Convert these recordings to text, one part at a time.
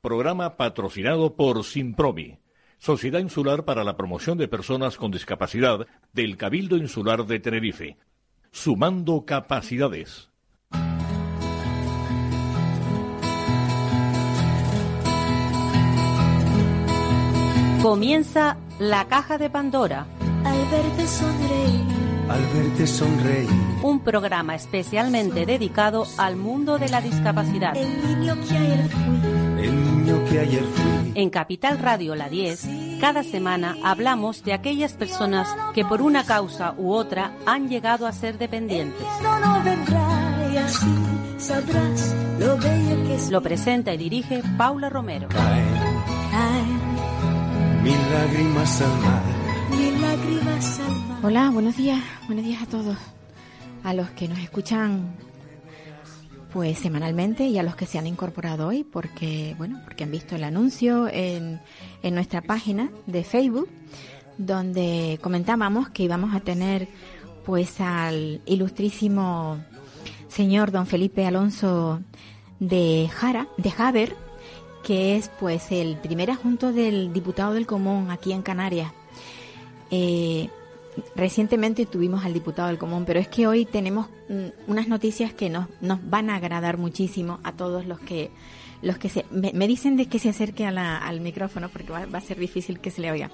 Programa patrocinado por Simpromi, Sociedad Insular para la Promoción de Personas con Discapacidad del Cabildo Insular de Tenerife. Sumando capacidades. Comienza la caja de Pandora. Al verte sonreír. Al verte sonreír. Un programa especialmente dedicado al mundo de la discapacidad. El niño que ayer fui. El niño que ayer fui. En Capital Radio La 10, cada semana hablamos de aquellas personas que por una causa u otra han llegado a ser dependientes. Lo presenta y dirige Paula Romero. Hola, buenos días, buenos días a todos. A los que nos escuchan pues semanalmente y a los que se han incorporado hoy porque bueno, porque han visto el anuncio en, en nuestra página de Facebook donde comentábamos que íbamos a tener pues al ilustrísimo señor don Felipe Alonso de Jara, de Javer, que es pues el primer adjunto del diputado del Común aquí en Canarias. Eh, recientemente tuvimos al diputado del Común, pero es que hoy tenemos mm, unas noticias que nos, nos van a agradar muchísimo a todos los que los que se me, dicen de que se acerque a la- al micrófono porque va, va a ser difícil que se le oiga.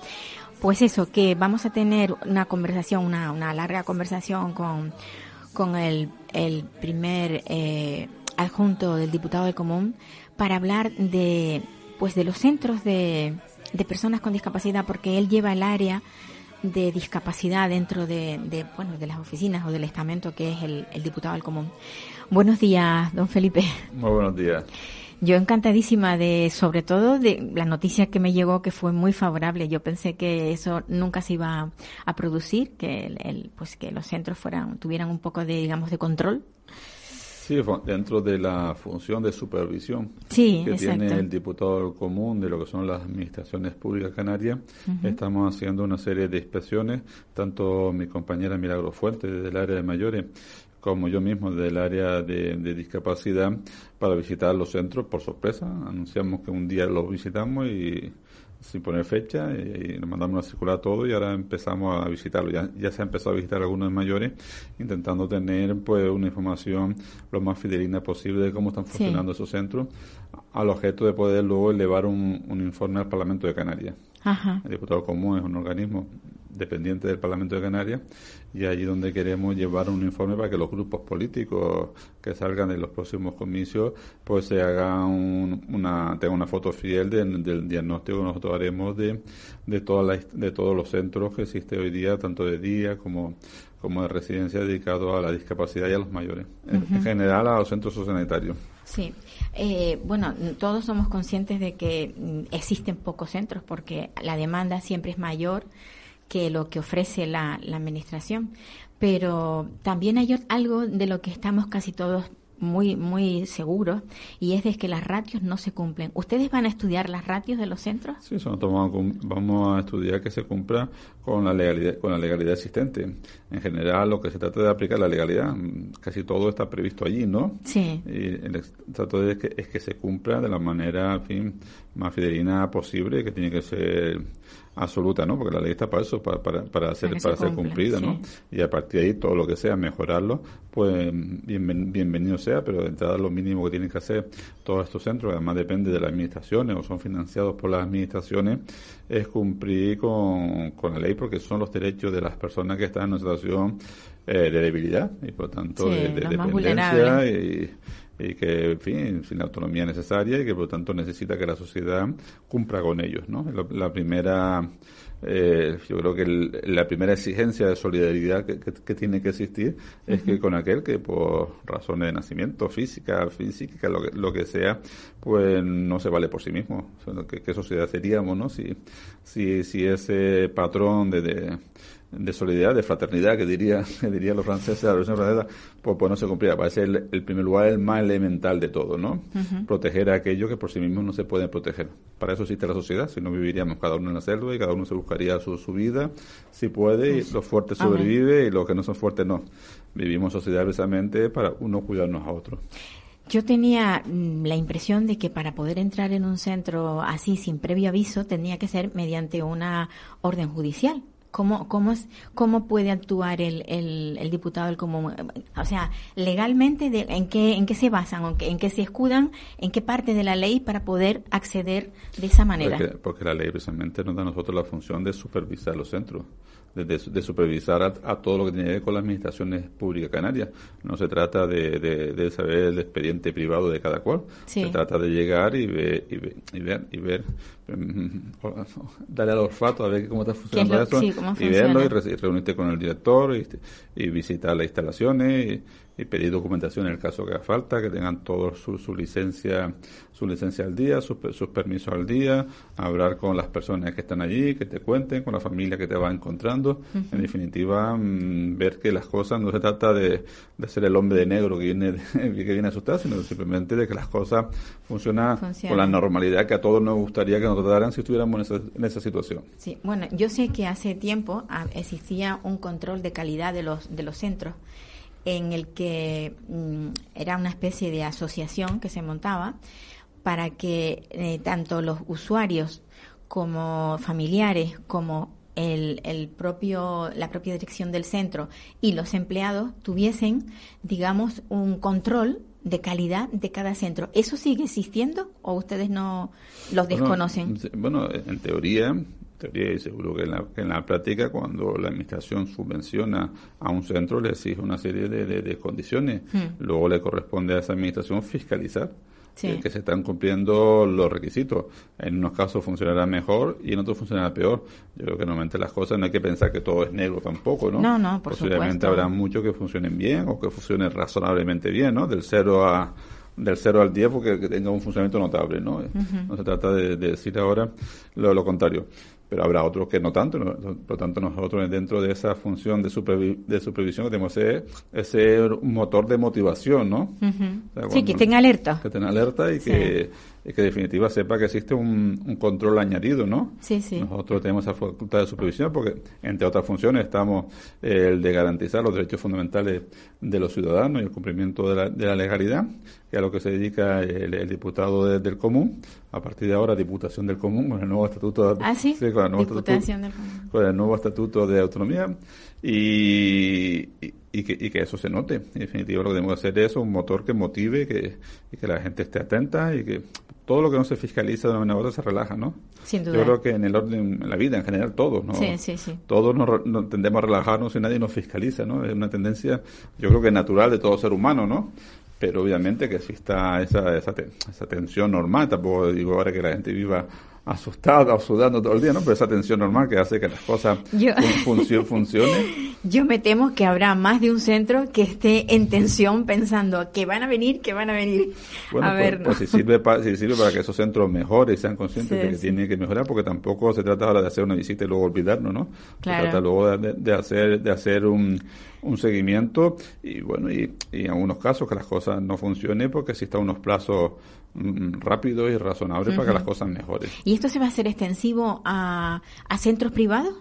Pues eso, que vamos a tener una conversación, una, una larga conversación con, con el, el primer eh, adjunto del diputado del común para hablar de pues de los centros de, de personas con discapacidad porque él lleva el área de discapacidad dentro de, de, bueno de las oficinas o del estamento que es el, el diputado del común. Buenos días, don Felipe. Muy buenos días. Yo encantadísima de, sobre todo de la noticia que me llegó que fue muy favorable. Yo pensé que eso nunca se iba a, a producir, que el, el- pues que los centros fueran, tuvieran un poco de, digamos, de control. Sí, dentro de la función de supervisión Sí, que exacto. tiene el diputado común de lo que son las administraciones públicas canarias, estamos haciendo una serie de inspecciones, tanto mi compañera Milagro Fuentes desde el área de mayores como yo mismo del área de, de discapacidad para visitar los centros por sorpresa. Anunciamos que un día los visitamos y sin poner fecha y, nos mandamos una circular todo y ahora empezamos a visitarlo. Ya, ya se ha empezado a visitar algunos mayores intentando tener pues una información lo más fidelina posible de cómo están Sí. funcionando esos centros al objeto de poder luego elevar un, un informe al Parlamento de Canarias. Ajá. El diputado común es un organismo dependiente del Parlamento de Canarias y allí donde queremos llevar un informe para que los grupos políticos que salgan de los próximos comicios pues se haga un- una tenga una foto fiel de- del diagnóstico que nosotros haremos de de todas las- de todos los centros que existe hoy día tanto de día como como de residencia dedicados a la discapacidad y a los mayores. En, en general a los centros sociosanitarios. Sí. Eh, bueno, todos somos conscientes de que mm, existen pocos centros porque la demanda siempre es mayor que lo que ofrece la, la administración. Pero también hay algo de lo que estamos casi todos muy, muy seguros y es de que las ratios no se cumplen. ¿Ustedes van a estudiar las ratios de los centros? Sí, eso nosotros vamos a, cum- vamos a estudiar que se cumpla con la legalidad con la legalidad existente. En general, lo que se trata de aplicar la legalidad, mm, casi todo está previsto allí, ¿no? Sí. Y el trato de que, es que se cumpla de la manera, en fin, más fidelina posible, que tiene que ser absoluta, ¿no? Porque la ley está para eso, para, para, para ser, Para ser cumplida, ¿no? sí. Y a partir de ahí, todo lo que sea, mejorarlo, pues bienven- bienvenido sea, pero de entrada lo mínimo que tienen que hacer todos estos centros, que además depende de las administraciones o son financiados por las administraciones, es cumplir con, con la ley porque son los derechos de las personas que están en una situación eh, de debilidad y por tanto Sí, de, de dependencia y, y que, en fin, sin la autonomía necesaria y que por lo tanto necesita que la sociedad cumpla con ellos, ¿no? La, primera, eh, yo creo que el- la primera exigencia de solidaridad que, que- que tiene que existir es que con aquel que por razones de nacimiento, física, física, lo que, lo que sea, pues no se vale por sí mismo. O sea, ¿qué, qué sociedad seríamos, no? Si, si, si ese patrón de, de de solidaridad, de fraternidad, que diría, que dirían los franceses, la revolución francesa, pues, pues no se cumplía. Parece el, el primer lugar el más elemental de todo, ¿no? Proteger a aquellos que por sí mismos no se pueden proteger. Para eso existe la sociedad, si no viviríamos cada uno en la selva y cada uno se buscaría su, su vida, si puede, y los fuertes sobreviven y los que no son fuertes no. Vivimos sociedad precisamente para uno cuidarnos a otro. Yo tenía mm, la impresión de que para poder entrar en un centro así sin previo aviso tenía que ser mediante una orden judicial. ¿Cómo, cómo, es, cómo puede actuar el, el, el diputado del común? O sea, legalmente, de, ¿en, qué, ¿en qué se basan? ¿En qué, ¿En qué se escudan? ¿En qué parte de la ley para poder acceder de esa manera? Porque, porque la ley precisamente nos da a nosotros la función de supervisar los centros de, de, de supervisar a, a, todo lo que tiene que ver con las administraciones públicas canarias. No se trata de, de saber el expediente privado de cada cual, sí. se trata de llegar y ver, y ver, y ver, y ver darle al olfato a ver cómo está funcionando eso sí, y verlo y, re, y, reunirte con el director y, y visitar las instalaciones y, pedir documentación en el caso que haga falta, que tengan todos su, su, licencia su licencia al día, sus, sus permisos al día, hablar con las personas que están allí, que te cuenten, con la familia que te va encontrando. Uh -huh. En definitiva, mmm, ver que las cosas no se trata de, de ser el hombre de negro que viene, de, que viene a asustar, sino simplemente de que las cosas funcionan Funciona. con la normalidad que a todos nos gustaría que nos trataran si estuviéramos en esa, situación. Sí, bueno, yo sé que hace tiempo ah, existía un control de calidad de los, de los centros en el que mmm, era una especie de asociación que se montaba para que eh, tanto los usuarios como familiares como el, el, propio, la propia dirección del centro y los empleados tuviesen, digamos, un control de calidad de cada centro. ¿Eso sigue existiendo o ustedes no los desconocen? Bueno, bueno en teoría, teoría y seguro que en la, en la práctica cuando la administración subvenciona a un centro le exige una serie de, de, de condiciones. Hmm. Luego le corresponde a esa administración fiscalizar sí. eh, que se están cumpliendo los requisitos. En unos casos funcionará mejor y en otros funcionará peor. Yo creo que normalmente las cosas no hay que pensar que todo es negro tampoco, ¿no? No, no, por Posiblemente supuesto. habrá muchos que funcionen bien o que funcionen razonablemente bien, ¿no? Del 0 a del 0 al 10 porque que tenga un funcionamiento notable, ¿no? Uh -huh. No se trata de, de decir ahora lo, lo contrario pero habrá otros que no tanto. ¿no? Por lo tanto, nosotros dentro de esa función de, supervi de supervisión que tenemos que ser un motor de motivación, ¿no? Uh -huh. o sea, sí, que estén alerta. Que estén alerta y sí. que que en definitiva sepa que existe un, un, control añadido, ¿no? Sí, sí. Nosotros tenemos esa facultad de supervisión porque, entre otras funciones, estamos eh, el de garantizar los derechos fundamentales de los ciudadanos y el cumplimiento de la, de la legalidad, que es a lo que se dedica el, el diputado de, del común. A partir de ahora, Diputación del Común, con el nuevo estatuto de, ¿Ah, sí? sí con, el nuevo Diputación estatuto, del común. con el nuevo estatuto de autonomía. Y, y, y, que, y, que, eso se note. En definitiva, lo que tenemos que hacer es un motor que motive que, y que la gente esté atenta y que todo lo que no se fiscaliza de una manera u otra se relaja, ¿no? Sin duda. Yo creo que en el orden, en la vida en general, todos, ¿no? Sí, sí, sí. Todos nos, nos, tendemos a relajarnos y nadie nos fiscaliza, ¿no? Es una tendencia, yo creo que natural de todo ser humano, ¿no? Pero obviamente que exista esa, esa, esa tensión normal, tampoco digo ahora que la gente viva asustada o sudando todo el día, ¿no? Pero esa tensión normal que hace que las cosas yo, funcionen. Funcione. Yo me temo que habrá más de un centro que esté en tensión pensando que van a venir, que van a venir bueno, a pues, ver. Pues, si, sirve para, si sirve para que esos centros mejoren y sean conscientes sí, de que sí. tienen que mejorar, porque tampoco se trata ahora de hacer una visita y luego olvidarnos, ¿no? Claro. Se trata luego de, de hacer, de hacer un, un seguimiento y bueno, y, y, en algunos casos que las cosas no funcionen porque existan unos plazos mm, rápidos y razonables uh -huh. para que las cosas mejoren. ¿Y esto se va a hacer extensivo a, a centros privados?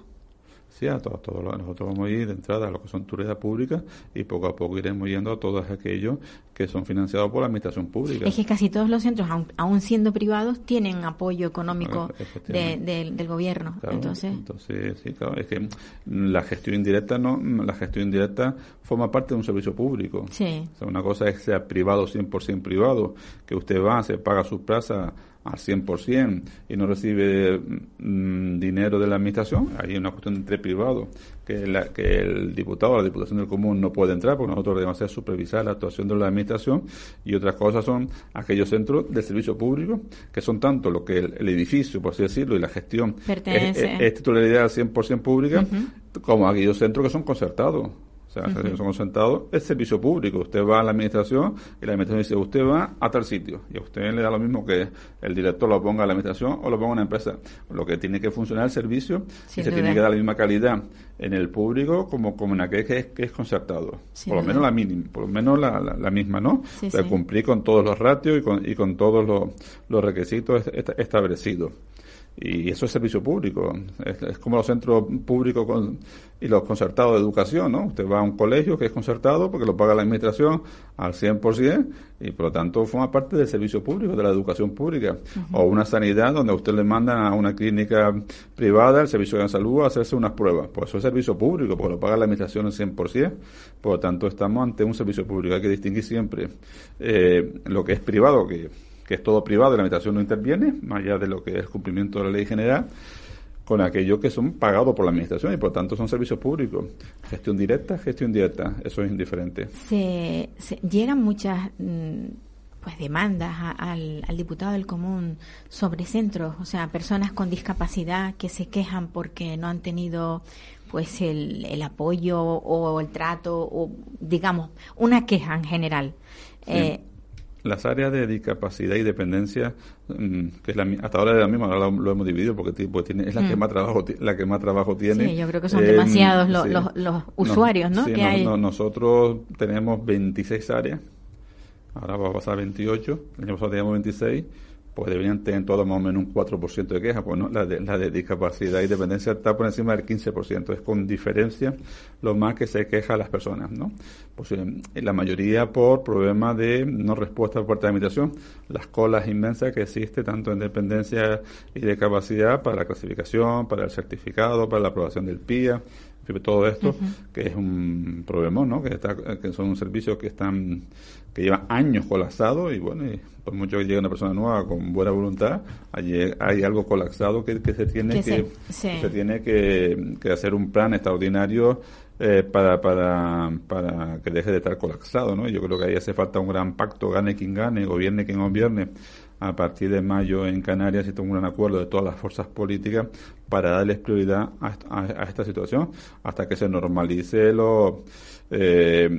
Sí, a todos, todos nosotros vamos a ir de entrada a lo que son turistas públicas y poco a poco iremos yendo a todos aquellos que son financiados por la administración pública. Es que casi todos los centros, aun, aun siendo privados, tienen apoyo económico de, de, del gobierno. Claro, entonces, entonces, sí, claro, es que la gestión indirecta no, la gestión indirecta forma parte de un servicio público. Sí. O sea, una cosa es que sea privado, 100% privado, que usted va, se paga su plaza al 100% y no recibe mm, dinero de la administración, hay una cuestión entre privados que, la, que el diputado o la diputación del común no puede entrar porque nosotros debemos hacer supervisar la actuación de la administración y otras cosas son aquellos centros de servicio público que son tanto lo que el, el edificio, por así decirlo, y la gestión es, es, es, titularidad 100% pública uh -huh. como aquellos centros que son concertados sea, uh -huh. somos sentados, es servicio público. Usted va a la administración y la administración dice, usted va a tal sitio. Y a usted le da lo mismo que el director lo ponga a la administración o lo ponga a una empresa. Lo que tiene que funcionar el servicio Sin y se duda. tiene que dar la misma calidad en el público como, como en aquel que es, que es concertado. Sin por lo duda. menos la mínima, por lo menos la, la, la misma, ¿no? Sí, sí. cumplir con todos los ratios y con, y con todos los, los requisitos est establecidos. Y eso es servicio público. Es, como los centros públicos y los concertados de educación, ¿no? Usted va a un colegio que es concertado porque lo paga la administración al 100% y por lo tanto forma parte del servicio público, de la educación pública. O una sanidad donde usted le manda a una clínica privada, el servicio de salud, a hacerse unas pruebas. Pues eso es servicio público porque lo paga la administración al 100%. Por lo tanto, estamos ante un servicio público. Hay que distinguir siempre eh, lo que es privado, que que es todo privado y la administración no interviene, más allá de lo que es el cumplimiento de la ley general, con aquellos que son pagados por la administración y por tanto son servicios públicos. Gestión directa, gestión directa, eso es indiferente. Se, llegan muchas mm, pues demandas al, diputado del común sobre centros, o sea, personas con discapacidad que se quejan porque no han tenido pues el, el apoyo o el trato o digamos una queja en general. Eh, las áreas de discapacidad y dependencia, mm, que es la, hasta ahora es la misma, ahora lo, hemos dividido porque, tiene, es la que mm. más trabajo la que más trabajo tiene. Sí, yo creo que son demasiados los, los, usuarios, ¿no? que hay. nosotros tenemos 26 áreas, ahora va a pasar 28, el año pasado teníamos 26 pues deberían tener todo más o menos un 4% de quejas, pues no, la de, la de discapacidad y dependencia está por encima del 15%, es con diferencia lo más que se queja a las personas, ¿no? Pues eh, la mayoría por problemas de no respuesta por parte de la administración, las colas inmensas que existe tanto en dependencia y discapacidad para la clasificación, para el certificado, para la aprobación del PIA, todo esto, que es un problema, ¿no? Que, está, que son servicios que están que llevan años colapsados y bueno, y por mucho que llegue una persona nueva con buena voluntad, hay, hay algo colapsado que, que se tiene que, se, tiene que, que, hacer un plan extraordinario eh, para, para, para que deje de estar colapsado, ¿no? Yo creo que ahí hace falta un gran pacto, gane quien gane, gobierne quien gobierne, a partir de mayo en Canarias y tengo un gran acuerdo de todas las fuerzas políticas para darles prioridad a, esta situación hasta que se normalice lo, eh,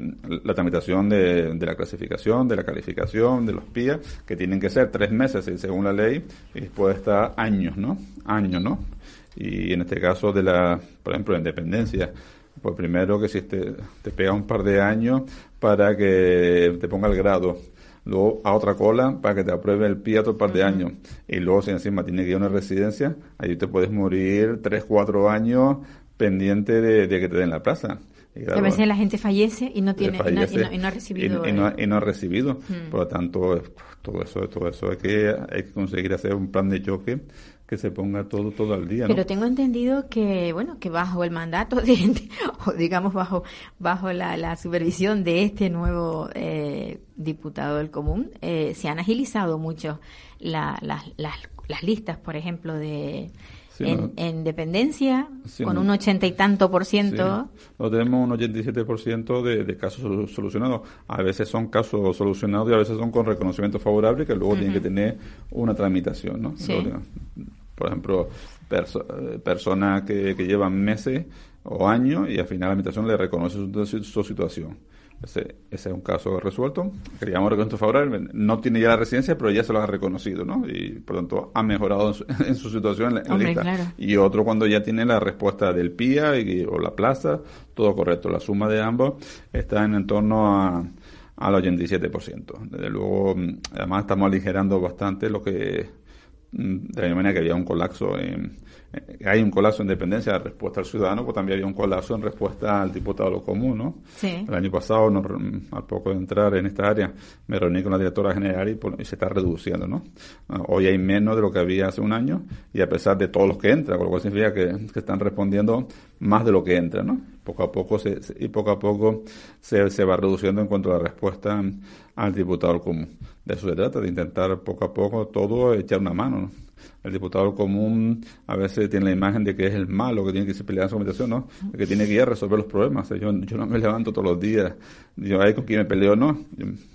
la tramitación de, la clasificación, de la calificación, de los PIA, que tienen que ser tres meses según la ley y después estar años, ¿no? Años, ¿no? Y en este caso de la, por ejemplo, la independencia, pues primero que si te, te pega un par de años para que te ponga el grado luego a otra cola para que te apruebe el PIA otro par de años. Y luego si encima tiene que ir a una residencia, ahí te puedes morir tres, cuatro años pendiente de, que te den la plaza. Y a veces la gente fallece y no tiene y, no, ha recibido y, no, ha recibido por lo tanto todo eso todo eso hay que hay que conseguir hacer un plan de choque que se ponga todo todo al día. Pero tengo entendido que bueno que bajo el mandato de o digamos bajo bajo la, supervisión de este nuevo eh, diputado del común eh, se han agilizado mucho las, las listas, por ejemplo de en, dependencia, con un ochenta y tanto por ciento. No tenemos un 87 por ciento de, casos solucionados. A veces son casos solucionados y a veces son con reconocimiento favorable que luego tienen que tener una tramitación. ¿no? por ejemplo, eh, personas que, llevan meses o años y al final la administración le reconoce su, situación. Ese, ese, es un caso resuelto. Queríamos reconocimiento favorable. No tiene ya la residencia, pero ya se lo ha reconocido, ¿no? Y por lo tanto ha mejorado en su, situación en la, lista. Y otro cuando ya tiene la respuesta del PIA y, o la plaza, todo correcto. La suma de ambos está en, torno a al 87%. Desde luego, mm, además estamos aligerando bastante lo que Mm, de la misma manera que había un colapso en, hay un colapso en dependencia de respuesta al ciudadano, pues también había un colapso en respuesta al diputado de lo común, ¿no? El año pasado, al poco de entrar en esta área, me reuní con la directora general y, se está reduciendo, ¿no? Ah, hoy hay menos de lo que había hace un año y a pesar de todos los que entran, con lo cual significa que, están respondiendo más de lo que entra, ¿no? Poco a poco se, y poco a poco se, se va reduciendo en cuanto a la respuesta al diputado común. De eso se trata, de intentar poco a poco todo echar una mano, ¿no? El diputado común a veces tiene la imagen de que es el malo que tiene que pelear en su habitación, ¿no? que tiene que ir a resolver los problemas. Yo, yo no me levanto todos los días, yo ahí con quién me peleo, no.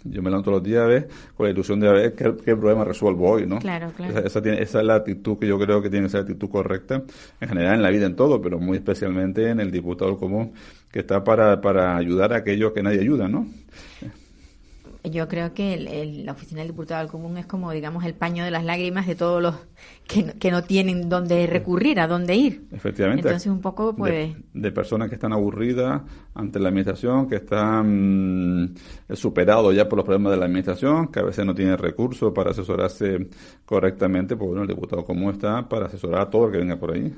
Yo, me levanto todos los días a ver con la ilusión de ver qué, problema resuelvo hoy, ¿no? Claro, claro. Esa, tiene, esa es la actitud que yo creo que tiene que ser la actitud correcta en general en la vida en todo, pero muy especialmente en el diputado común que está para, para ayudar a aquellos que nadie ayuda, ¿no? yo creo que el- el- la oficina del diputado del común es como, digamos, el paño de las lágrimas de todos los que, no- que no tienen dónde recurrir, a dónde ir. Efectivamente. Entonces, un poco, pues. De, de personas que están aburridas ante la administración, que están mm, superados ya por los problemas de la administración, que a veces no tienen recursos para asesorarse correctamente, pues bueno, el diputado común está para asesorar a todo el que venga por ahí,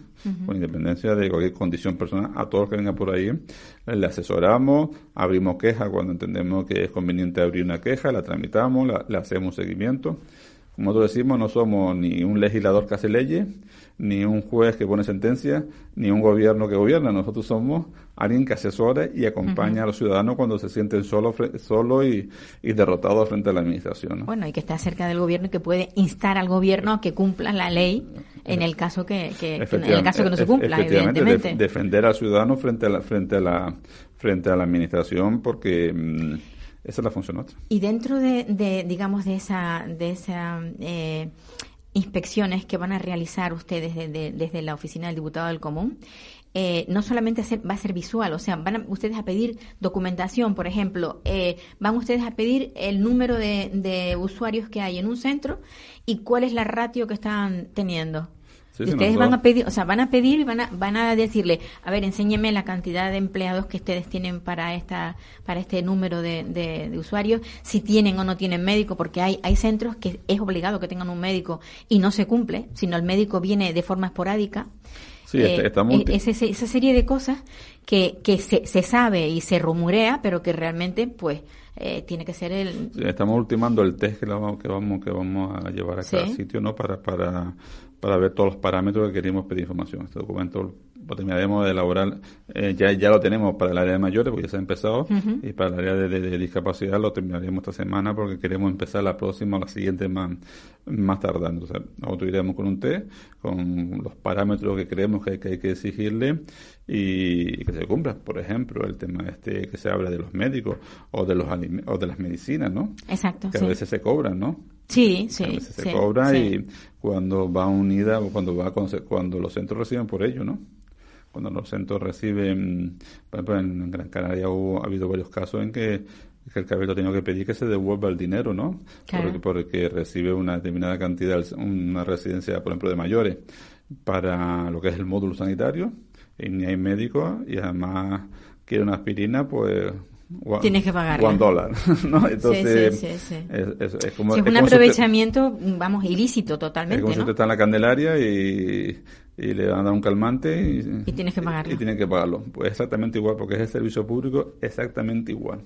con independencia de cualquier condición personal, a todo el que venga por ahí. Le asesoramos, abrimos queja cuando entendemos que es conveniente abrir una queja, la tramitamos, la- le hacemos un seguimiento. Como nosotros decimos, no somos ni un legislador que hace leyes, ni un juez que pone sentencias, ni un gobierno que gobierna. Nosotros somos alguien que asesora y acompaña a los ciudadanos cuando se sienten solos solo y, y derrotados frente a la administración. ¿no? Bueno, y que está cerca del gobierno y que puede instar al gobierno a que cumpla la ley en el caso que, que- en el caso que no se Efectivamente, cumpla, evidentemente. defender al ciudadano frente a la frente a la frente a la administración porque mm, esa es la función nuestra. Y dentro de, de, digamos, de esa, de esa eh, inspecciones que van a realizar ustedes desde, desde la oficina del diputado del común, eh, no solamente va a ser visual, o sea, van a- ustedes a pedir documentación, por ejemplo, eh, van ustedes a pedir el número de, de usuarios que hay en un centro y cuál es la ratio que están teniendo. Sí, ustedes van a pedir, o sea, van a pedir y van a, van a decirle, a ver, enséñeme la cantidad de empleados que ustedes tienen para esta, para este número de, de- de usuarios, si tienen o no tienen médico, porque hay, hay centros que es obligado que tengan un médico y no se cumple, sino el médico viene de forma esporádica. Sí, eh, es ese- esa serie de cosas que, que se, se sabe y se rumorea, pero que realmente, pues, eh, tiene que ser el, Estamos ultimando el test que, lo que vamos que vamos a llevar a cada sitio, ¿no? Para, para, para ver todos los parámetros que queremos pedir información. Este documento lo terminaremos de elaborar, eh, ya, ya lo tenemos para el área de mayores, porque ya se ha empezado, y para el área de, de- de discapacidad lo terminaremos esta semana porque queremos empezar la próxima o la siguiente más, más tardando. O sea, nosotros iremos con un test, con los parámetros que creemos que, que hay que exigirle y, que se cumplan. Por ejemplo, el tema este que se habla de los médicos o de los o de las medicinas, ¿no? exacto, que sí. a veces se cobran, ¿no? Sí, sí, a veces se sí, cobra sí. y cuando va unida cuando va cuando los centros reciben por ello, ¿no? Cuando los centros reciben, por ejemplo, en Gran Canaria hubo, ha habido varios casos en que, que el cabildo ha tenido que pedir que se devuelva el dinero, ¿no? Claro. Porque, porque recibe una determinada cantidad, una residencia, por ejemplo, de mayores, para lo que es el módulo sanitario, y ni hay médico, y además quiere una aspirina, pues... one- Tienes que pagarla. One dólar, ¿no? Entonces, sí, sí, sí. Es, es- es como, Sí, es es un como si usted- aprovechamiento, vamos, ilícito es totalmente, como si ¿no? usted está en la Candelaria y, y le van a dar un calmante y, Y tienes que pagarlo. Y, tiene que pagarlo. Pues exactamente igual, porque es el servicio público exactamente igual.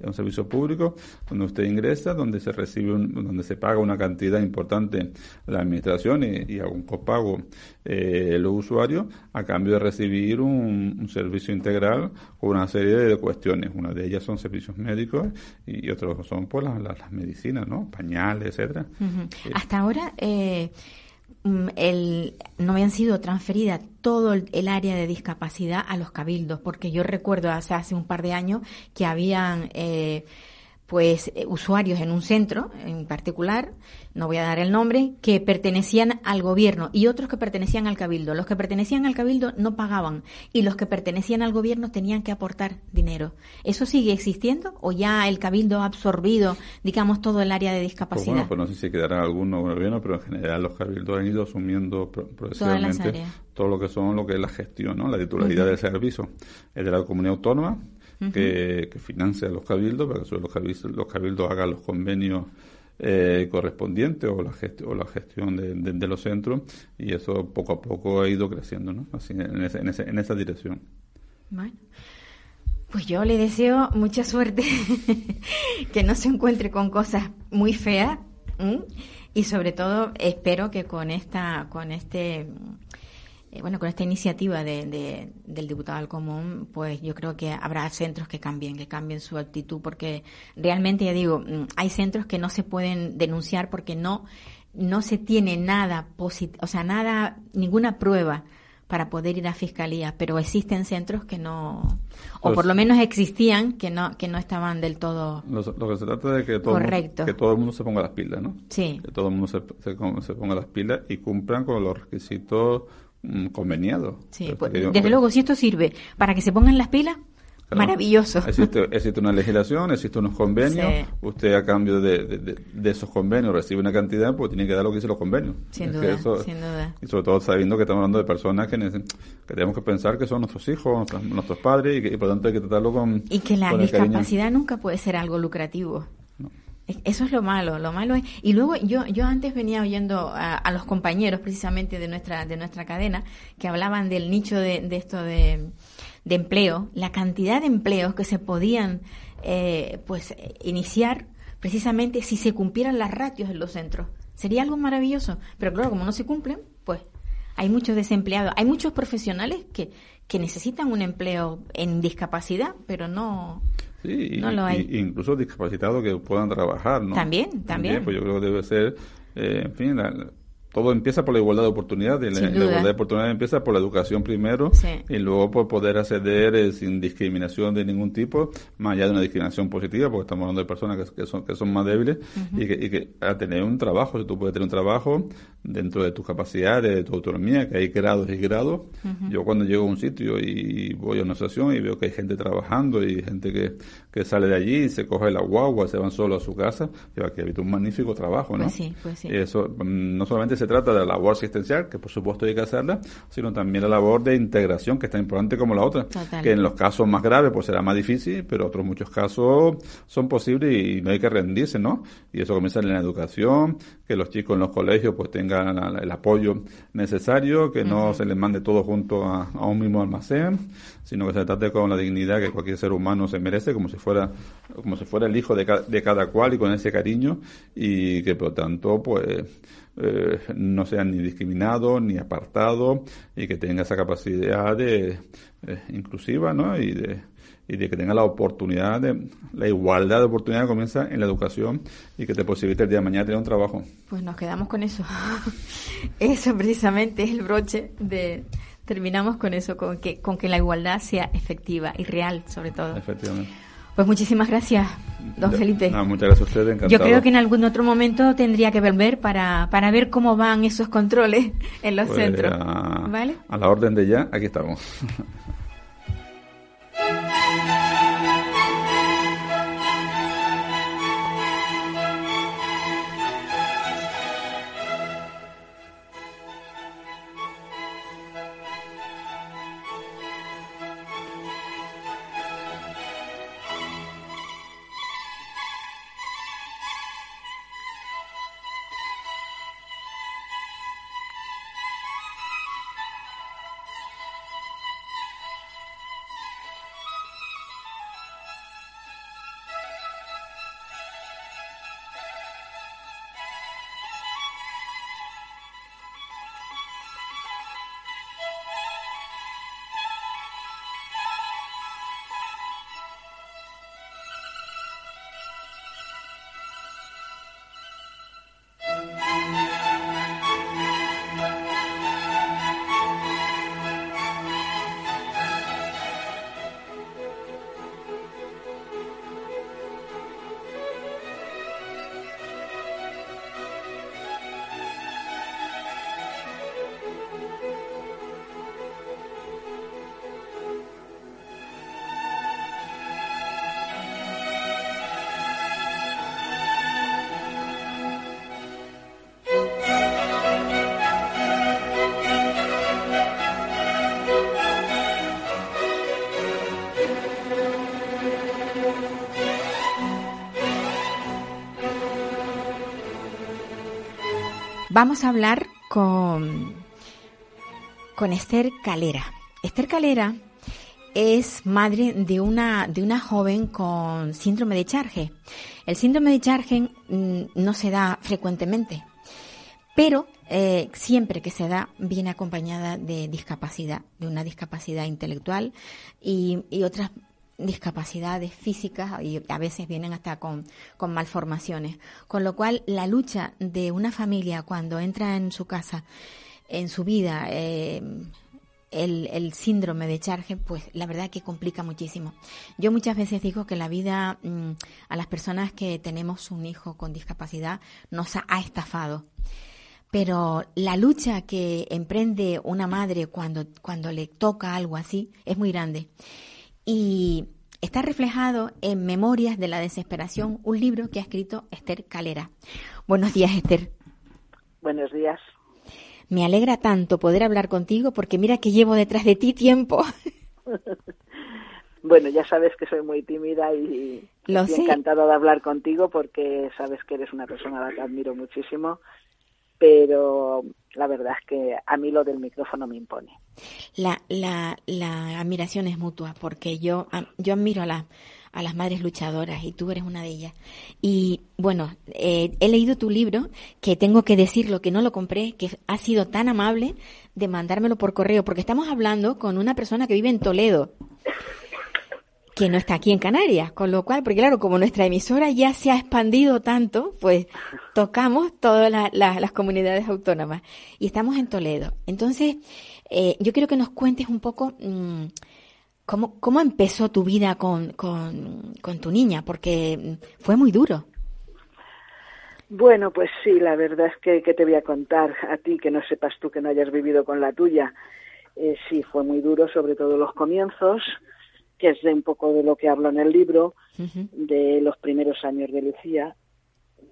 Es un servicio público donde usted ingresa, donde se recibe, un- donde se paga una cantidad importante la administración y, y haga un copago eh, los usuarios a cambio de recibir un, un servicio integral con una serie de cuestiones. Una de ellas son servicios médicos y, otros son pues las, las, medicinas, ¿no? Pañales, etcétera. Ujú. Hasta ahora eh, el, no habían sido transferidas todo el área de discapacidad a los cabildos, porque yo recuerdo hace, hace un par de años que habían eh, pues eh, usuarios en un centro en particular, no voy a dar el nombre, que pertenecían al gobierno y otros que pertenecían al cabildo. Los que pertenecían al cabildo no pagaban y los que pertenecían al gobierno tenían que aportar dinero. ¿Eso sigue existiendo o ya el cabildo ha absorbido, digamos, todo el área de Pues discapacidad? bueno, pues no sé si quedará alguno con el gobierno, pero en general los cabildos han ido asumiendo pro- progresivamente todo lo que son lo que es la gestión, ¿no? la titularidad del servicio. Es de la comunidad autónoma que, que financia los cabildos, para que los cabildos, los cabildos hagan los convenios eh, correspondientes o la, o la gestión de, de- de los centros y eso poco a poco ha ido creciendo, ¿no? Así en, ese- en, ese- en esa dirección. Bueno, pues yo le deseo mucha suerte, que no se encuentre con cosas muy feas y sobre todo espero que con esta, con este, eh, bueno, con esta iniciativa de, de- del diputado al común, pues yo creo que habrá centros que cambien, que cambien su actitud, porque realmente ya digo, mm, hay centros que no se pueden denunciar porque no, no se tiene nada positivo, o sea, nada, ninguna prueba para poder ir a fiscalía, pero existen centros que no, o Pues- por lo menos existían que no, que no estaban del todo, Lo, lo que se trata de que todo, mundo, que todo el mundo se ponga las pilas, ¿no? sí, que todo el mundo se, se, se ponga las pilas y cumplan con los requisitos mm, sí, Pero pues, que yo- desde luego si esto sirve para que se pongan las pilas, Claro. Maravilloso. Existe, existe una legislación, existen unos convenios. Sí. Usted, a cambio de, de- de- de esos convenios, recibe una cantidad, pues tiene que dar lo que dicen los convenios. Sin duda, eso- sin duda. Y sobre todo sabiendo que estamos hablando de personas que, tenemos que pensar que son nuestros hijos, nuestros, nuestros padres, y, que, y por lo tanto hay que tratarlo con. Y que la discapacidad nunca puede ser algo lucrativo. Eso es lo malo, lo malo es... Y luego yo, yo antes venía oyendo a, los compañeros precisamente de nuestra, de nuestra cadena que hablaban del nicho de, de esto de, de empleo, la cantidad de empleos que se podían eh, pues iniciar precisamente si se cumplieran las ratios en los centros. Sería algo maravilloso. Pero claro, como no se cumplen, pues hay muchos desempleados. Hay muchos profesionales que, que necesitan un empleo en discapacidad, pero no... Sí, y- No lo hay. y- incluso discapacitados que puedan trabajar, ¿no? También, también. Pues yo creo que debe ser, eh, en fin, la- todo empieza por la igualdad de oportunidades. y La, la igualdad de oportunidades empieza por la educación primero Sí. y luego por poder acceder eh, sin discriminación de ningún tipo, más allá de una discriminación positiva, porque estamos hablando de personas que, que son, que son más débiles y, que, y que a tener un trabajo, si tú puedes tener un trabajo dentro de tus capacidades, de tu autonomía, que hay grados y grados. Yo cuando llego a un sitio y voy a una asociación y veo que hay gente trabajando y gente que, que sale de allí y se coge la guagua, se van solo a su casa, yo aquí he visto un magnífico trabajo, ¿no? Pues sí, pues sí. Eso mm, no solamente se trata de la labor asistencial, que por supuesto hay que hacerla, sino también la labor de integración, que es tan importante como la otra. Total. Que en los casos más graves pues será más difícil, pero otros muchos casos son posibles y no hay que rendirse, ¿no? Y eso comienza en la educación, que los chicos en los colegios pues tengan la- la- el apoyo necesario, que no se les mande todo junto a, a un mismo almacén, sino que se trate con la dignidad que cualquier ser humano se merece, como si fuera, como si fuera el hijo de, ca- de cada cual y con ese cariño, y que por tanto pues eh, no sean ni discriminados ni apartados y que tenga esa capacidad de eh, inclusiva ¿no? y de y de que tenga la oportunidad de la igualdad de oportunidades comienza en la educación y que te posibilite el día de mañana tener un trabajo Pues nos quedamos con eso. eso precisamente es el broche de... Terminamos con eso, con que, con que la igualdad sea efectiva y real, sobre todo. efectivamente Pues muchísimas gracias, don Felipe. muchas gracias a ustedes encantado Yo creo que en algún otro momento tendría que volver para, para ver cómo van esos controles en los Pues, centros. a, ¿Vale? a la orden de ya aquí estamos Vamos a hablar con, con Esther Calera. Esther Calera es madre de una, de una joven con síndrome de Charge. El síndrome de Charge mm, no se da frecuentemente, pero eh, siempre que se da viene acompañada de discapacidad, de una discapacidad intelectual y, y otras discapacidades físicas y a veces vienen hasta con, con malformaciones. Con lo cual, la lucha de una familia cuando entra en su casa, en su vida, eh, el, el, síndrome de Charge, pues la verdad que complica muchísimo. Yo muchas veces digo que la vida mmm, a las personas que tenemos un hijo con discapacidad nos ha, ha estafado. Pero la lucha que emprende una madre cuando, cuando le toca algo así es muy grande. Y, está reflejado en Memorias de la Desesperación, un libro que ha escrito Esther Calera. Buenos días, Esther. Buenos días. Me alegra tanto poder hablar contigo porque mira que llevo detrás de ti tiempo. bueno, ya sabes que soy muy tímida y, Lo estoy sé. encantada de hablar contigo porque sabes que eres una persona a la que admiro muchísimo, pero la verdad es que a mí lo del micrófono me impone. La, la, la admiración es mutua porque yo, yo admiro a, la- a las madres luchadoras y tú eres una de ellas. Y bueno, eh, he leído tu libro que tengo que decirlo que no lo compré, que has sido tan amable de mandármelo por correo porque estamos hablando con una persona que vive en Toledo que no está aquí en Canarias, con lo cual, porque claro, como nuestra emisora ya se ha expandido tanto, pues tocamos todas la- la- las comunidades autónomas y estamos en Toledo. Entonces, eh, yo quiero que nos cuentes un poco mm, cómo, cómo empezó tu vida con, con, con tu niña, porque mm, fue muy duro. Bueno, pues sí, la verdad es que, que te voy a contar a ti que no sepas tú que no hayas vivido con la tuya. Eh, sí, fue muy duro, sobre todo los comienzos, que es de un poco de lo que hablo en el libro, de los primeros años de Lucía.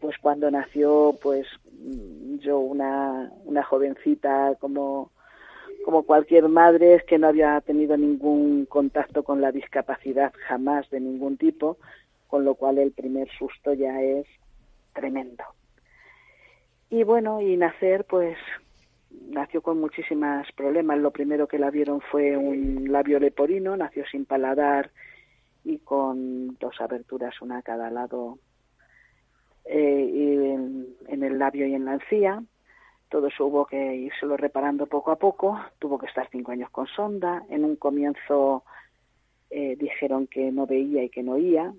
Pues cuando nació, pues mm, yo una, una jovencita como, como cualquier madre que no había tenido ningún contacto con la discapacidad jamás de ningún tipo, con lo cual el primer susto ya es tremendo. Y bueno, y nacer, pues nació con muchísimos problemas. Lo primero que la vieron fue un labio leporino, nació sin paladar y con dos aberturas, una a cada lado, eh, y en, el labio y en la encía. Todo eso hubo que írselo reparando poco a poco. Tuvo que estar cinco años con sonda. En un comienzo eh, dijeron que no veía y que no oía.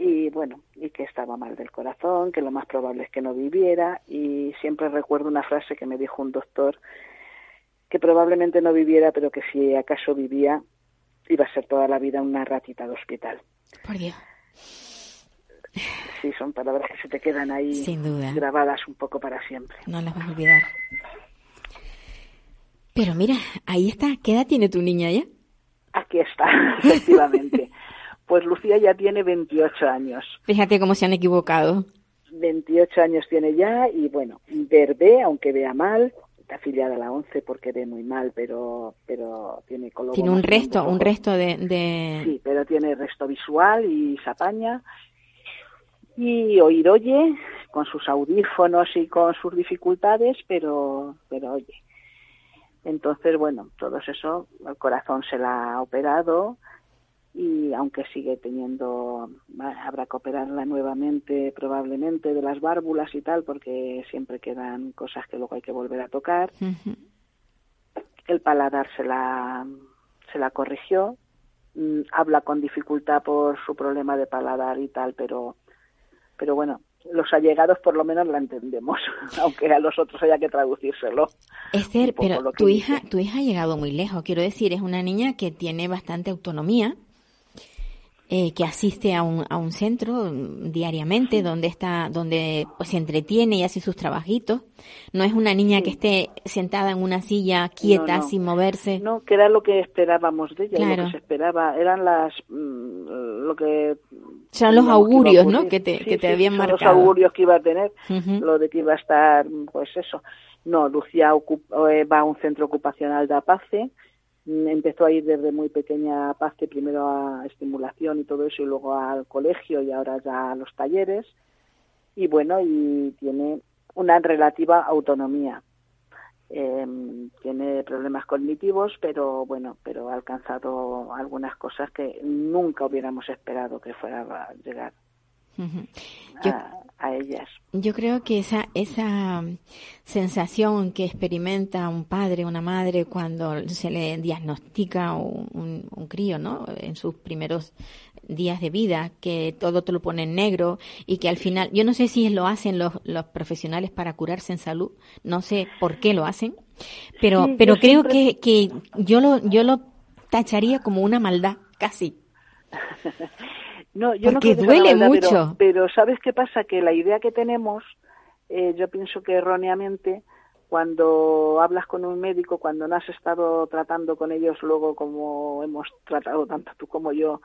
Y bueno, y que estaba mal del corazón, que lo más probable es que no viviera. Y siempre recuerdo una frase que me dijo un doctor, que probablemente no viviera, pero que si acaso vivía, iba a ser toda la vida una ratita de hospital. Por Dios. Sí, son palabras que se te quedan ahí Sin duda. grabadas un poco para siempre. No las vas a olvidar. Pero mira, ahí está. ¿Qué edad tiene tu niña ya? Aquí está, efectivamente. Pues Lucía ya tiene 28 años. Fíjate cómo se han equivocado. 28 años tiene ya y bueno, ver aunque vea mal, está afiliada a la 11 porque ve muy mal, pero pero tiene color Tiene un resto, un resto de... de... Sí, pero tiene resto visual y se apaña. Y oír oye, con sus audífonos y con sus dificultades, pero, pero oye. Entonces, bueno, todo eso, el corazón se la ha operado y aunque sigue teniendo, habrá que operarla nuevamente probablemente de las válvulas y tal, porque siempre quedan cosas que luego hay que volver a tocar el paladar se la, se la corrigió, Mm, habla con dificultad por su problema de paladar y tal, pero, pero bueno, los allegados por lo menos la entendemos, aunque a los otros haya que traducírselo. Esther, pero tu dice. hija, tu hija ha llegado muy lejos. Quiero decir, es una niña que tiene bastante autonomía, eh, que asiste a un, a un centro mm, diariamente, donde está, donde pues, se entretiene y hace sus trabajitos. No es una niña que esté sentada en una silla quieta, No, no. sin moverse. No, que era lo que esperábamos de ella, Claro. lo que se esperaba, eran las, mm, lo que... Son los que augurios, ¿no? Que te, Sí, que te sí, habían marcado. los augurios que iba a tener. Lo de que iba a estar, pues eso. No, Lucía eh, va a un centro ocupacional de APACE, empezó a ir desde muy pequeña a APACE, primero a estimulación y todo eso, y luego al colegio y ahora ya a los talleres. Y bueno, y tiene una relativa autonomía. Eh, tiene problemas cognitivos, pero bueno, pero ha alcanzado algunas cosas que nunca hubiéramos esperado que fuera a llegar Ujú. Yo, a, a ellas. Yo creo que esa, esa mm, sensación que experimenta un padre, una madre, cuando se le diagnostica un, un, un crío, ¿no? En sus primeros días de vida, que todo te lo pone en negro y que al final, yo no sé si lo hacen los, los profesionales para curarse en salud, no sé por qué lo hacen, pero, Sí, pero creo siempre- que, que yo lo, yo lo tacharía como una maldad, casi. No, yo no Porque sea duele mucho. Pero, pero ¿sabes qué pasa? Que la idea que tenemos, eh, yo pienso que erróneamente, cuando hablas con un médico, cuando no has estado tratando con ellos luego como hemos tratado tanto tú como yo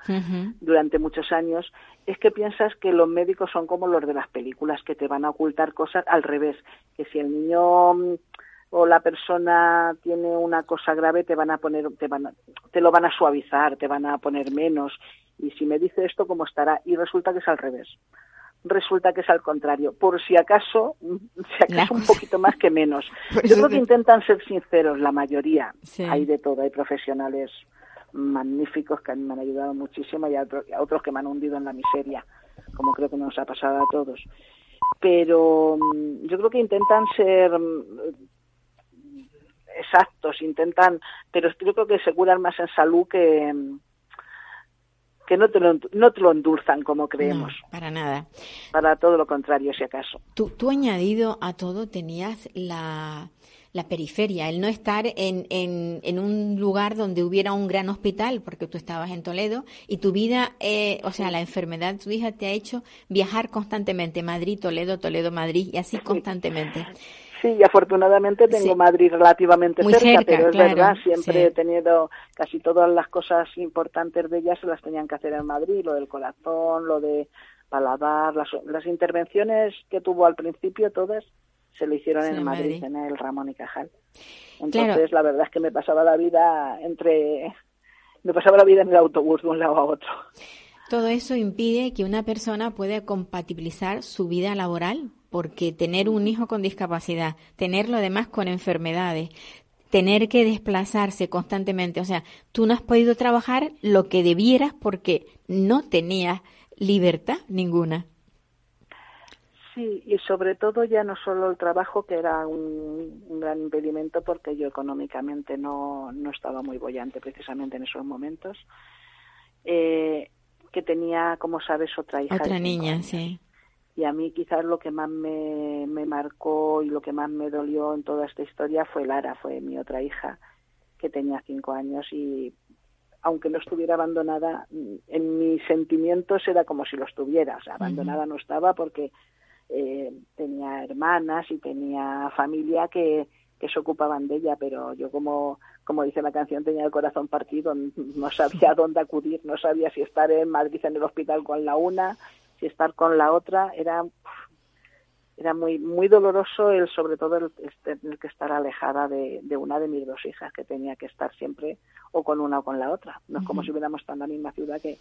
durante muchos años, es que piensas que los médicos son como los de las películas, que te van a ocultar cosas al revés, que si el niño mm, o la persona tiene una cosa grave te van a poner te van te lo van a suavizar, te van a poner menos y si me dice esto cómo estará y resulta que es al revés resulta que es al contrario. Por si acaso, si acaso un poquito más que menos. Yo creo que intentan ser sinceros, la mayoría. Hay de todo, hay profesionales magníficos que me han ayudado muchísimo y otros que me han hundido en la miseria, como creo que nos ha pasado a todos. Pero mm, yo creo que intentan ser mm, exactos, intentan, pero yo creo que se curan más en salud que, que no te lo, no te lo endulzan como creemos. para nada. Para todo lo contrario, si acaso. Tú, tú añadido a todo tenías la, la periferia, el no estar en, en, en, un lugar donde hubiera un gran hospital, porque tú estabas en Toledo, y tu vida, eh, o sea, la enfermedad de tu hija te ha hecho viajar constantemente, Madrid, Toledo, Toledo, Madrid, y así constantemente. Sí, y afortunadamente tengo Madrid relativamente cerca, pero es verdad, siempre he tenido casi todas las cosas importantes de ellas se las tenían que hacer en Madrid, lo del corazón, lo de paladar, las, las intervenciones que tuvo al principio todas se lo hicieron en Madrid, en el Ramón y Cajal. Entonces, la verdad es que me pasaba la vida entre me pasaba la vida en el autobús de un lado a otro. Todo eso impide que una persona pueda compatibilizar su vida laboral porque tener un hijo con discapacidad, tenerlo además con enfermedades, tener que desplazarse constantemente, o sea, tú no has podido trabajar lo que debieras porque no tenías libertad ninguna. Sí, y sobre todo ya no solo el trabajo, que era un, gran impedimento porque yo económicamente no, no estaba muy bollante precisamente en esos momentos, eh, que tenía, como sabes, otra hija. Otra niña, sí y a mí quizás lo que más me, me marcó y lo que más me dolió en toda esta historia fue Lara, fue mi otra hija que tenía cinco años y aunque no estuviera abandonada, en mis sentimientos era como si lo estuviera, o sea, abandonada no estaba porque eh, tenía hermanas y tenía familia que, que se ocupaban de ella, pero yo como, como dice la canción tenía el corazón partido, no sabía dónde acudir, no sabía si estar en Madrid en el hospital con la una, y estar con la otra era era muy muy doloroso el sobre todo el, tener que estar alejada de, una de mis dos hijas que tenía que estar siempre o con una o con la otra. No es como si hubiéramos estado en la misma ciudad que,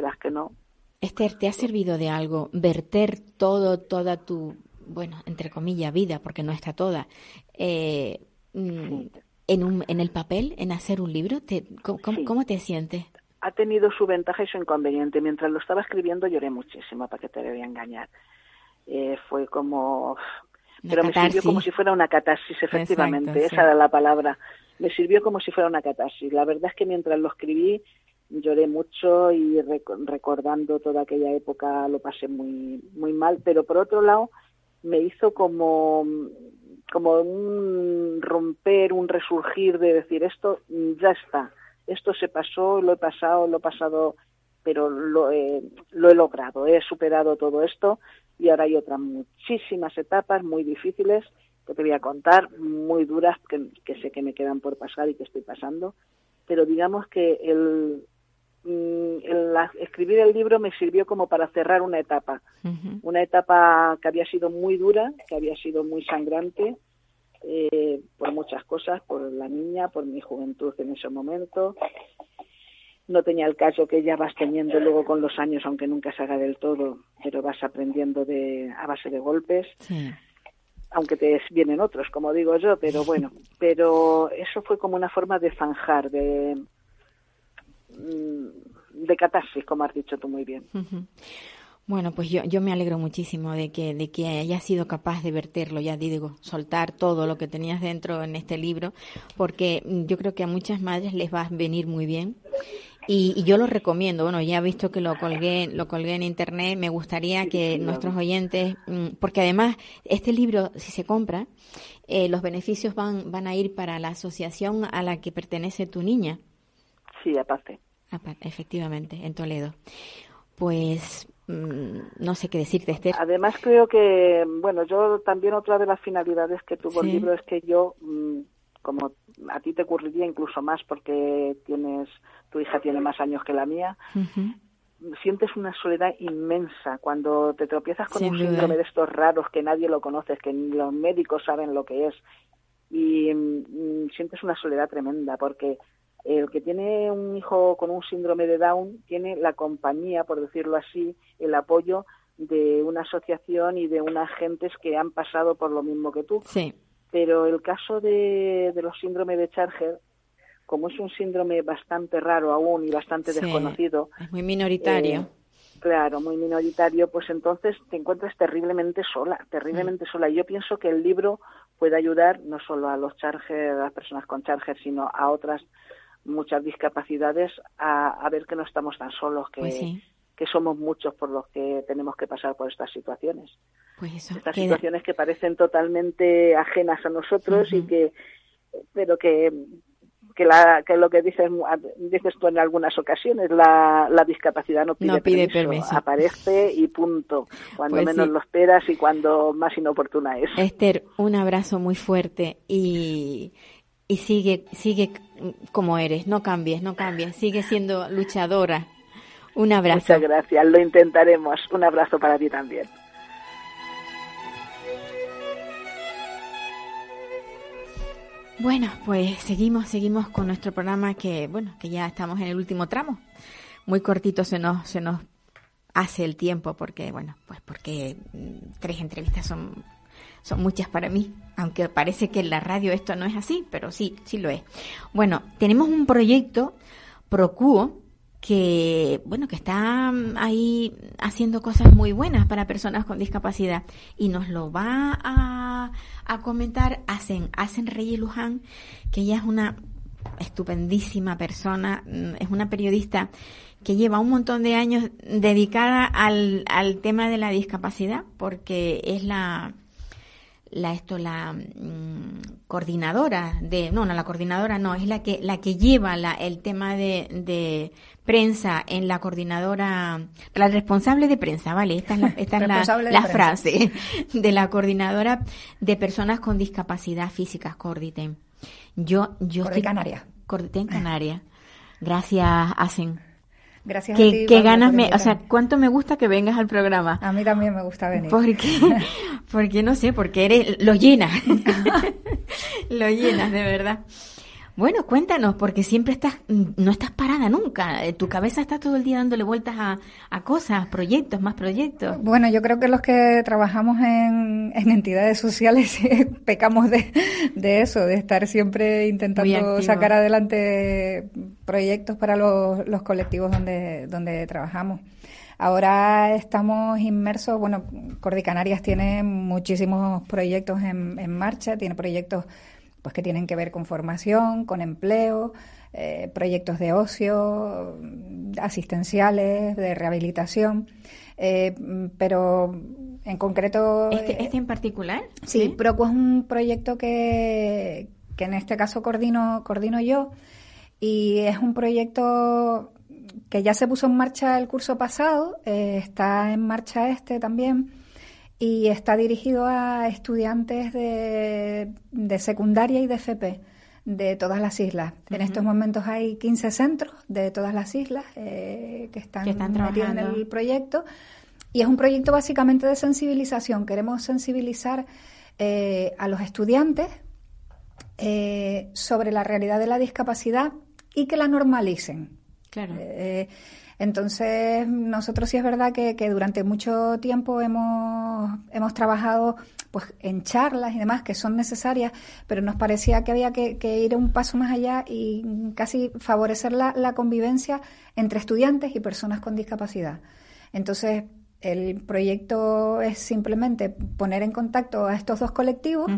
las que no. Esther te ha servido de algo verter todo toda tu bueno entre comillas vida porque no está toda eh, mm, en un en el papel en hacer un libro te, ¿cómo, te sientes ha tenido su ventaja y su inconveniente. Mientras lo estaba escribiendo lloré muchísimo, para que te voy a engañar. Eh, fue como... pero me sirvió como si fuera una catarsis, efectivamente, esa era la palabra. Me sirvió como si fuera una catarsis. La verdad es que mientras lo escribí lloré mucho y recordando toda aquella época lo pasé muy muy mal, pero por otro lado me hizo como como un romper, un resurgir de decir esto ya está, esto se pasó, lo he pasado, lo he pasado, pero lo he, lo he logrado, he superado todo esto y ahora hay otras muchísimas etapas muy difíciles que te voy a contar, muy duras, que, sé que me quedan por pasar y que estoy pasando, pero digamos que el, mm, escribir el libro me sirvió como para cerrar una etapa, una etapa que había sido muy dura, que había sido muy sangrante, eh, por muchas cosas, por la niña, por mi juventud en ese momento. No tenía el caso que ya vas teniendo luego con los años, aunque nunca se haga del todo, pero vas aprendiendo de, a base de golpes. Aunque te vienen otros, como digo yo, pero bueno, pero eso fue como una forma de zanjar, de, mm, de catarsis, como has dicho tú muy bien. Bueno, pues yo, yo me alegro muchísimo de que, de que hayas sido capaz de verterlo, ya digo, soltar todo lo que tenías dentro en este libro, porque yo creo que a muchas madres les va a venir muy bien. Y, yo lo recomiendo, bueno, ya he visto que lo colgué, lo colgué en internet, me gustaría que nuestros oyentes, mm, porque además este libro, si se compra, eh, los beneficios van, van a ir para la asociación a la que pertenece tu niña. Sí, aparte. Efectivamente, en Toledo. pues mm, no sé qué decirte, Esther. Además creo que, bueno, yo también otra de las finalidades que tuvo el libro es que yo, mm, como a ti te ocurriría incluso más porque tienes, tu hija tiene más años que la mía, sientes una soledad inmensa cuando te tropiezas con un síndrome de estos raros que nadie lo conoce, que ni los médicos saben lo que es. Y mm, sientes una soledad tremenda porque el que tiene un hijo con un síndrome de Down tiene la compañía, por decirlo así, el apoyo de una asociación y de unas gentes que han pasado por lo mismo que tú. Sí. Pero el caso de, de los síndromes de Charger, como es un síndrome bastante raro aún y bastante desconocido. Es muy minoritario. Eh, claro, muy minoritario, pues entonces te encuentras terriblemente sola, terriblemente mm. sola. Y yo pienso que el libro puede ayudar no solo a los Charger, a las personas con Charger, sino a otras muchas discapacidades a, ver que no estamos tan solos, que, pues que somos muchos por los que tenemos que pasar por estas situaciones. Pues estas situaciones que parecen totalmente ajenas a nosotros y que pero que que, la, que lo que dices, dices tú en algunas ocasiones, la, la discapacidad no pide, permiso, aparece y punto, cuando pues menos lo esperas y cuando más inoportuna es. Esther, un abrazo muy fuerte y, y sigue, sigue como eres, no cambies, no cambies, sigue siendo luchadora. Un abrazo. Muchas gracias, lo intentaremos. Un abrazo para ti también. Bueno, pues seguimos, seguimos con nuestro programa que, bueno, que ya estamos en el último tramo. Muy cortito se nos, se nos hace el tiempo porque, bueno, pues porque mm, tres entrevistas son, son muchas para mí, aunque parece que en la radio esto no es así, pero sí, sí lo es. Bueno, tenemos un proyecto, Procuo, que bueno que está mm, ahí haciendo cosas muy buenas para personas con discapacidad y nos lo va a, a comentar hacen hacen Reyes Luján que ella es una estupendísima persona mm, es una periodista que lleva un montón de años dedicada al, al tema de la discapacidad porque es la la esto la mm, coordinadora de no no la coordinadora no es la que la que lleva la, el tema de, de prensa en la coordinadora la responsable de prensa vale esta es la, esta es la, frase de la coordinadora de personas con discapacidad física Corditen yo yo estoy Canaria Corditen Canaria gracias Asen Gracias ¿Qué, a ti. Qué ganas me, o sea, cuánto me gusta que vengas al programa. A mí también me gusta venir. Porque, porque no sé, porque eres, lo llenas. lo llenas, de verdad. Bueno, cuéntanos, porque siempre estás, no estás parada nunca. Eh, tu cabeza está todo el día dándole vueltas a, a cosas, proyectos, más proyectos. Bueno, yo creo que los que trabajamos en, en entidades sociales pecamos de, de, eso, de estar siempre intentando sacar adelante proyectos para los, los colectivos donde, donde trabajamos. Ahora estamos inmersos, bueno, Cordicanarias tiene muchísimos proyectos en, en marcha, tiene proyectos pues que tienen que ver con formación, con empleo, eh, proyectos de ocio, asistenciales, de rehabilitación, eh, pero en concreto... ¿Este, eh, ¿Este, en particular? Sí, ¿Sí? Procu es un proyecto que, que en este caso coordino, coordino yo y es un proyecto que ya se puso en marcha el curso pasado, está en marcha este también y está dirigido a estudiantes de, de secundaria y de FP de todas las islas. En estos momentos hay 15 centros de todas las islas eh, que están, metidos en el proyecto y es un proyecto básicamente de sensibilización. Queremos sensibilizar eh, a los estudiantes eh, sobre la realidad de la discapacidad y que la normalicen. Claro. Entonces, nosotros sí es verdad que, durante mucho tiempo hemos, hemos trabajado pues en charlas y demás que son necesarias, pero nos parecía que había que, ir un paso más allá y casi favorecer la, la, convivencia entre estudiantes y personas con discapacidad. Entonces, el proyecto es simplemente poner en contacto a estos dos colectivos.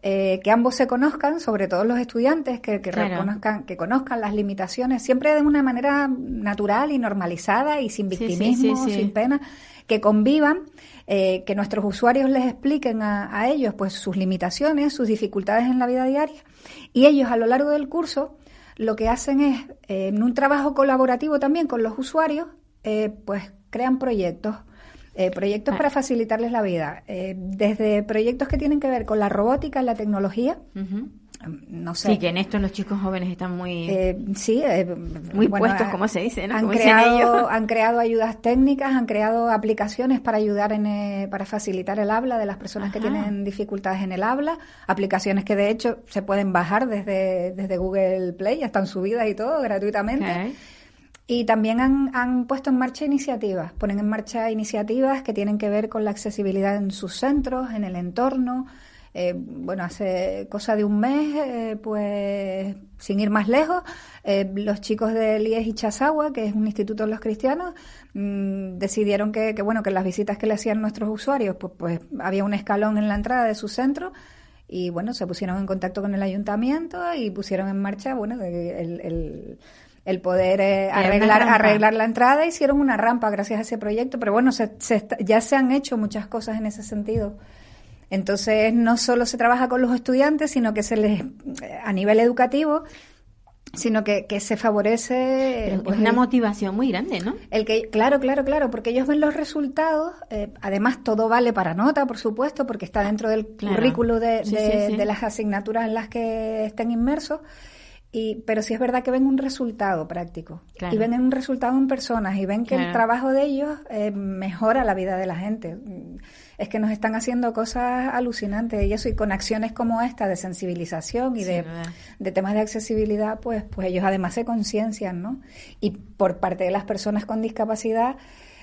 Eh, que ambos se conozcan, sobre todo los estudiantes, que, que reconozcan, que conozcan las limitaciones, siempre de una manera natural y normalizada y sin victimismo, sin pena, que convivan, eh, que nuestros usuarios les expliquen a, ellos pues sus limitaciones, sus dificultades en la vida diaria, y ellos a lo largo del curso lo que hacen es, eh, en un trabajo colaborativo también con los usuarios, pues crean proyectos. Eh, proyectos para facilitarles la vida, eh, desde proyectos que tienen que ver con la robótica, la tecnología, Ujú. no sé, Sí, que en esto los chicos jóvenes están muy... eh, sí, eh, Muy bueno, puestos, ha- como se dice, ¿no? Han creado, ellos. han creado ayudas técnicas, han creado aplicaciones para ayudar en, eh, para facilitar el habla de las personas que tienen dificultades en el habla, aplicaciones que de hecho se pueden bajar desde, desde Google Play, ya están subidas y todo gratuitamente. Ok. Y también han, han puesto en marcha iniciativas, ponen en marcha iniciativas que tienen que ver con la accesibilidad en sus centros, en el entorno. Eh, bueno, hace cosa de un mes, eh, pues sin ir más lejos, eh, los chicos de Lies y Chazagua, que es un instituto de los cristianos, mm, decidieron que, que, bueno, que las visitas que le hacían nuestros usuarios, pues, pues había un escalón en la entrada de su centro y bueno, se pusieron en contacto con el ayuntamiento y pusieron en marcha, bueno, el, el, el poder eh, arreglar, arreglar la entrada, hicieron una rampa gracias a ese proyecto, pero bueno, se, se está- ya se han hecho muchas cosas en ese sentido. Entonces, no solo se trabaja con los estudiantes, sino que se les, eh, a nivel educativo, sino que, que se favorece Pero pues, es una el- motivación muy grande, ¿no? el que, claro, claro, claro, porque ellos ven los resultados. eh, además, todo vale para nota, por supuesto, porque está dentro del Claro. currículo de, Sí, de- sí, sí. de las asignaturas en las que estén inmersos. Y, pero sí es verdad que ven un resultado práctico. Claro. Y ven un resultado en personas y ven que el trabajo de ellos eh, mejora la vida de la gente. Mm, Es que nos están haciendo cosas alucinantes y eso, y con acciones como esta de sensibilización y Sí, de, de temas de accesibilidad, pues, pues ellos además se conciencian, ¿no? Y por parte de las personas con discapacidad,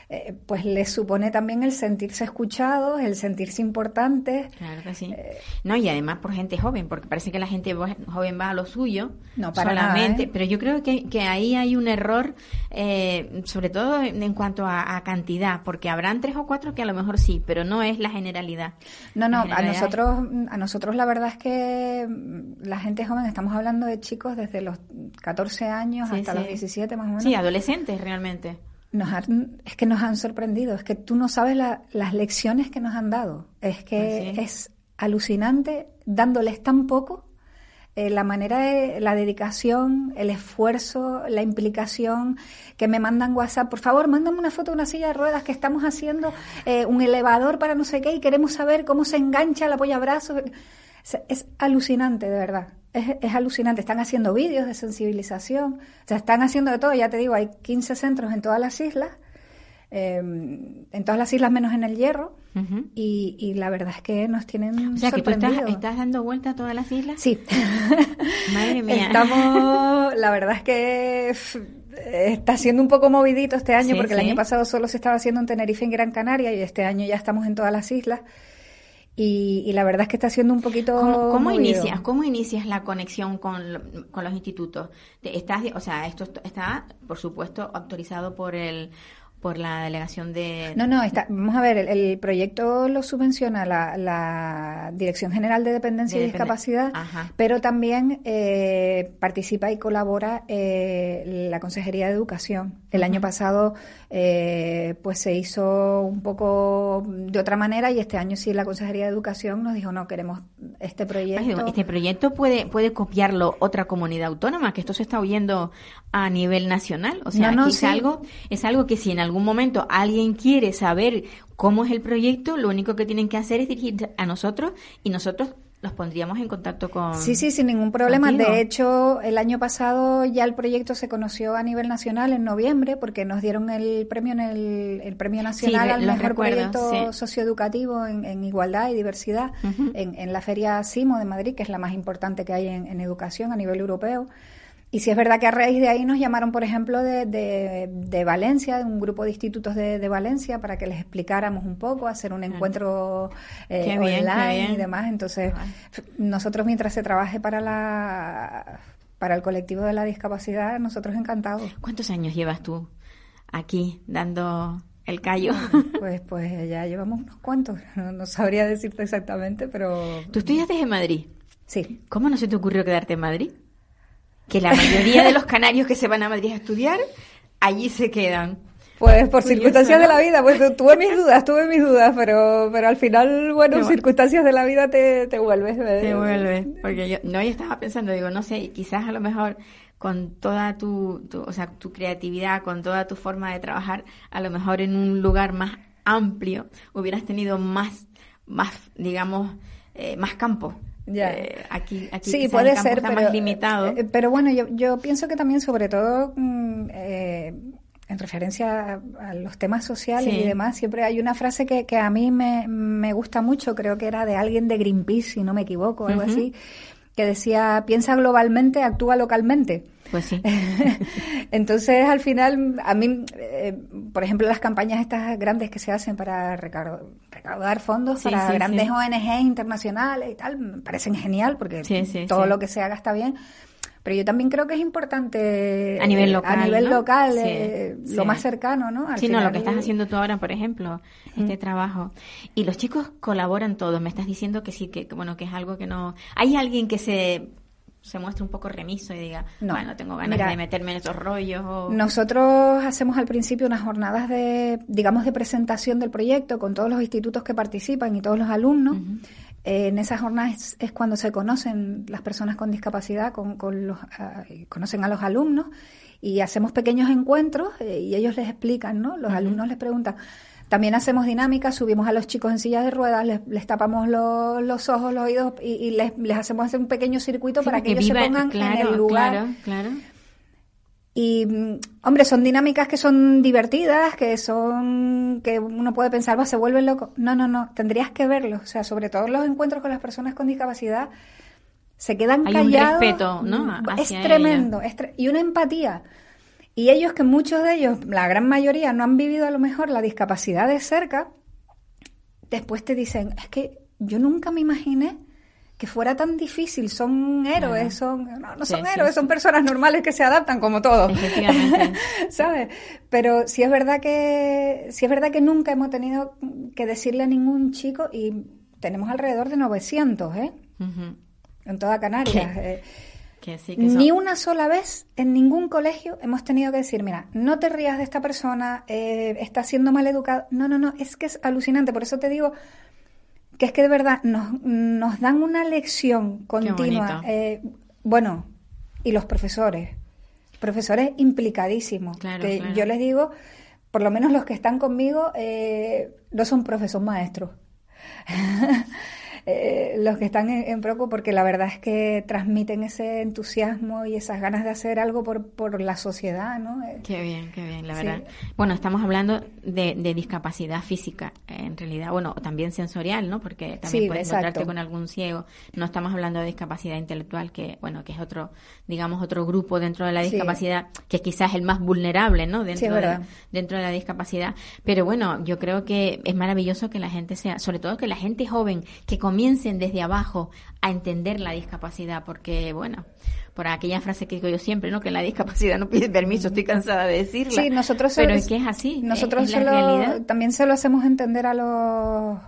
eh, pues les supone también el sentirse escuchados, el sentirse importantes. Claro que sí. Eh, No, y además por gente joven, porque parece que la gente joven va a lo suyo No, para solamente. nada, ¿eh? Pero yo creo que, que ahí hay un error, eh, sobre todo en, en cuanto a, a cantidad, porque habrán tres o cuatro que a lo mejor sí, pero no es la generalidad. No, no, a es- nosotros, a nosotros la verdad es que mm, la gente joven, estamos hablando de chicos desde los 14 años Sí, hasta sí. los 17 más o menos. Sí, adolescentes realmente. Nos han- es que nos han sorprendido, es que tú no sabes la- las lecciones que nos han dado. Es que Ah, sí. es alucinante dándoles tan poco. eh, la manera de la dedicación, el esfuerzo, la implicación, que me mandan WhatsApp, por favor, mándame una foto de una silla de ruedas que estamos haciendo, eh, un elevador para no sé qué y queremos saber cómo se engancha el apoyabrazo. Es, es alucinante, de verdad. Es, es alucinante. Están haciendo vídeos de sensibilización. O sea, están haciendo de todo. Ya te digo, hay 15 centros en todas las islas. eh, en todas las islas menos en el Hierro. Y, y la verdad es que nos tienen O sea, que tú estás, dando vuelta a todas las islas. Sí. Madre mía. Estamos, la verdad es que está siendo un poco movidito este año Sí, porque el año pasado solo se estaba haciendo en Tenerife en Gran Canaria y este año ya estamos en todas las islas. Y, y la verdad es que está siendo un poquito ¿Cómo, inicias? ¿Cómo inicias la conexión con, con los institutos? Te- Estás, o sea, esto est- está, por supuesto, autorizado por el por la delegación de No, no, está, vamos a ver, el, el proyecto lo subvenciona la, la Dirección General de Dependencia De y Discapacidad, Ajá. pero también eh, participa y colabora eh, la Consejería de Educación. El año pasado eh, pues se hizo un poco de otra manera y este año sí la Consejería de Educación nos dijo no, queremos este proyecto. Este proyecto puede puede copiarlo otra comunidad autónoma, que esto se está oyendo a nivel nacional. O sea, No, no, aquí sí. es algo es algo que si en algún momento alguien quiere saber cómo es el proyecto, lo único que tienen que hacer es dirigir a nosotros y nosotros los pondríamos en contacto con Sí, sí, sin ningún problema. contigo. De hecho, el año pasado ya el proyecto se conoció a nivel nacional en noviembre porque nos dieron el premio en el, el premio nacional al mejor recuerdo, proyecto sí. socioeducativo en, en igualdad y diversidad en, en la feria CIMO de Madrid, que es la más importante que hay en, en educación a nivel europeo. Y sí es verdad que a raíz de ahí nos llamaron, por ejemplo, de, de, de Valencia, de un grupo de institutos de, de Valencia, para que les explicáramos un poco, hacer un encuentro eh, bien, online y demás. Entonces, nosotros mientras se trabaje para la para el colectivo de la discapacidad, nosotros encantados. ¿Cuántos años llevas tú aquí dando el callo? Pues, pues ya llevamos unos cuantos. No, no sabría decirte exactamente, pero Tú estudiaste en Madrid. sí. ¿Cómo no se te ocurrió quedarte en Madrid? Que la mayoría de los canarios que se van a Madrid a estudiar, allí se quedan. Pues por circunstancias de la vida, pues tuve mis dudas, tuve mis dudas, pero pero al final, bueno, circunstancias de la vida te, te vuelves. Te vuelves, porque yo, no, yo estaba pensando, digo, no sé, quizás a lo mejor con toda tu, o sea, tu creatividad, con toda tu forma de trabajar, a lo mejor en un lugar más amplio hubieras tenido más, más digamos, eh, más campo. Ya. Eh, aquí, aquí sí, puede ser, pero, más limitado. Eh, pero bueno, yo, yo pienso que también, sobre todo, mm, en referencia a, los temas sociales y demás, siempre hay una frase que, que a mí me, me, gusta mucho, creo que era de alguien de Greenpeace, si no me equivoco, algo así, que decía, piensa globalmente, actúa localmente. Pues sí. Entonces, al final, a mí, eh, por ejemplo, las campañas estas grandes que se hacen para recaudar fondos para grandes ONG internacionales y tal, me parecen genial porque todo lo que se haga está bien pero yo también creo que es importante a nivel local, a nivel local eh, lo más cercano, ¿no? Al sí, no, lo que estás haciendo tú ahora, por ejemplo, este trabajo. Y los chicos colaboran todos. Me estás diciendo que sí, que bueno, que es algo que no. Hay alguien que se se muestre un poco remiso y diga, no, bueno, tengo ganas de meterme en esos rollos. Nosotros hacemos al principio unas jornadas de, digamos, de presentación del proyecto con todos los institutos que participan y todos los alumnos. Eh, en esas jornadas es, cuando se conocen las personas con discapacidad, con, los, ah, conocen a los alumnos y hacemos pequeños encuentros eh, y ellos les explican, ¿no? Los alumnos les preguntan. También hacemos dinámicas, subimos a los chicos en sillas de ruedas, les, tapamos los, ojos, los oídos y, les, hacemos hacer un pequeño circuito para que, ellos se pongan en el lugar. Claro, claro. Y, mm, hombre, son dinámicas que son divertidas, que son, que uno puede pensar, va, se vuelven locos. No, no, no, tendrías que verlos. O sea, sobre todo los encuentros con las personas con discapacidad, se quedan Hay callados. Un respeto, ¿no? Mm, es tremendo. y una empatía. Y ellos, que muchos de ellos, la gran mayoría, no han vivido a lo mejor la discapacidad de cerca, después te dicen, es que yo nunca me imaginé que fuera tan difícil. Son héroes, son no, son héroes, son personas normales que se adaptan como todos. Efectivamente. ¿Sabes? Pero sí es verdad que sí es verdad que nunca hemos tenido que decirle a ningún chico y tenemos alrededor de 900, ¿eh? En toda Canarias. Eh, ni una sola vez en ningún colegio hemos tenido que decir, mira, no te rías de esta persona, eh, está siendo mal educado. No, no, no, es que es alucinante. Por eso te digo, que es que de verdad nos, nos dan una lección continua. Eh, bueno, y los profesores, profesores implicadísimos. que yo les digo, por lo menos los que están conmigo, eh, no son profesores maestros. Eh, los que están en, Proco, porque la verdad es que transmiten ese entusiasmo y esas ganas de hacer algo por, por la sociedad, ¿no? Eh, qué bien, qué bien, la verdad. Bueno, estamos hablando de, discapacidad física, en realidad, bueno, también sensorial, ¿no? Porque también puedes encontrarte con algún ciego. No estamos hablando de discapacidad intelectual, que, bueno, que es otro, digamos, otro grupo dentro de la discapacidad, que quizás es el más vulnerable, ¿no? Dentro, de, dentro de la discapacidad. Pero bueno, yo creo que es maravilloso que la gente sea, sobre todo que la gente joven que comiencen desde abajo a entender la discapacidad, porque, bueno, por aquella frase que digo yo siempre, ¿no? Que la discapacidad no pide permiso, estoy cansada de decirla. Sí, nosotros pero es que es así. Nosotros también se lo hacemos entender a los,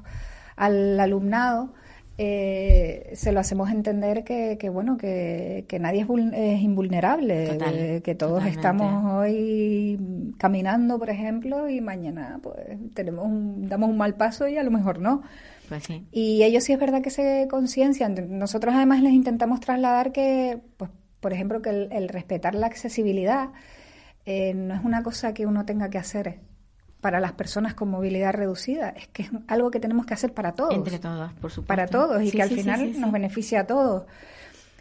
al alumnado. Eh, se lo hacemos entender que, que bueno que, que, nadie es, invulnerable que todos estamos hoy caminando por ejemplo y mañana pues tenemos damos un mal paso y a lo mejor no pues y ellos sí es verdad que se conciencian. Nosotros además les intentamos trasladar que, pues, por ejemplo, que el, respetar la accesibilidad eh, no es una cosa que uno tenga que hacer para las personas con movilidad reducida, es que es algo que tenemos que hacer para todos. Entre todos, por supuesto. Para todos y que al final nos beneficia a todos.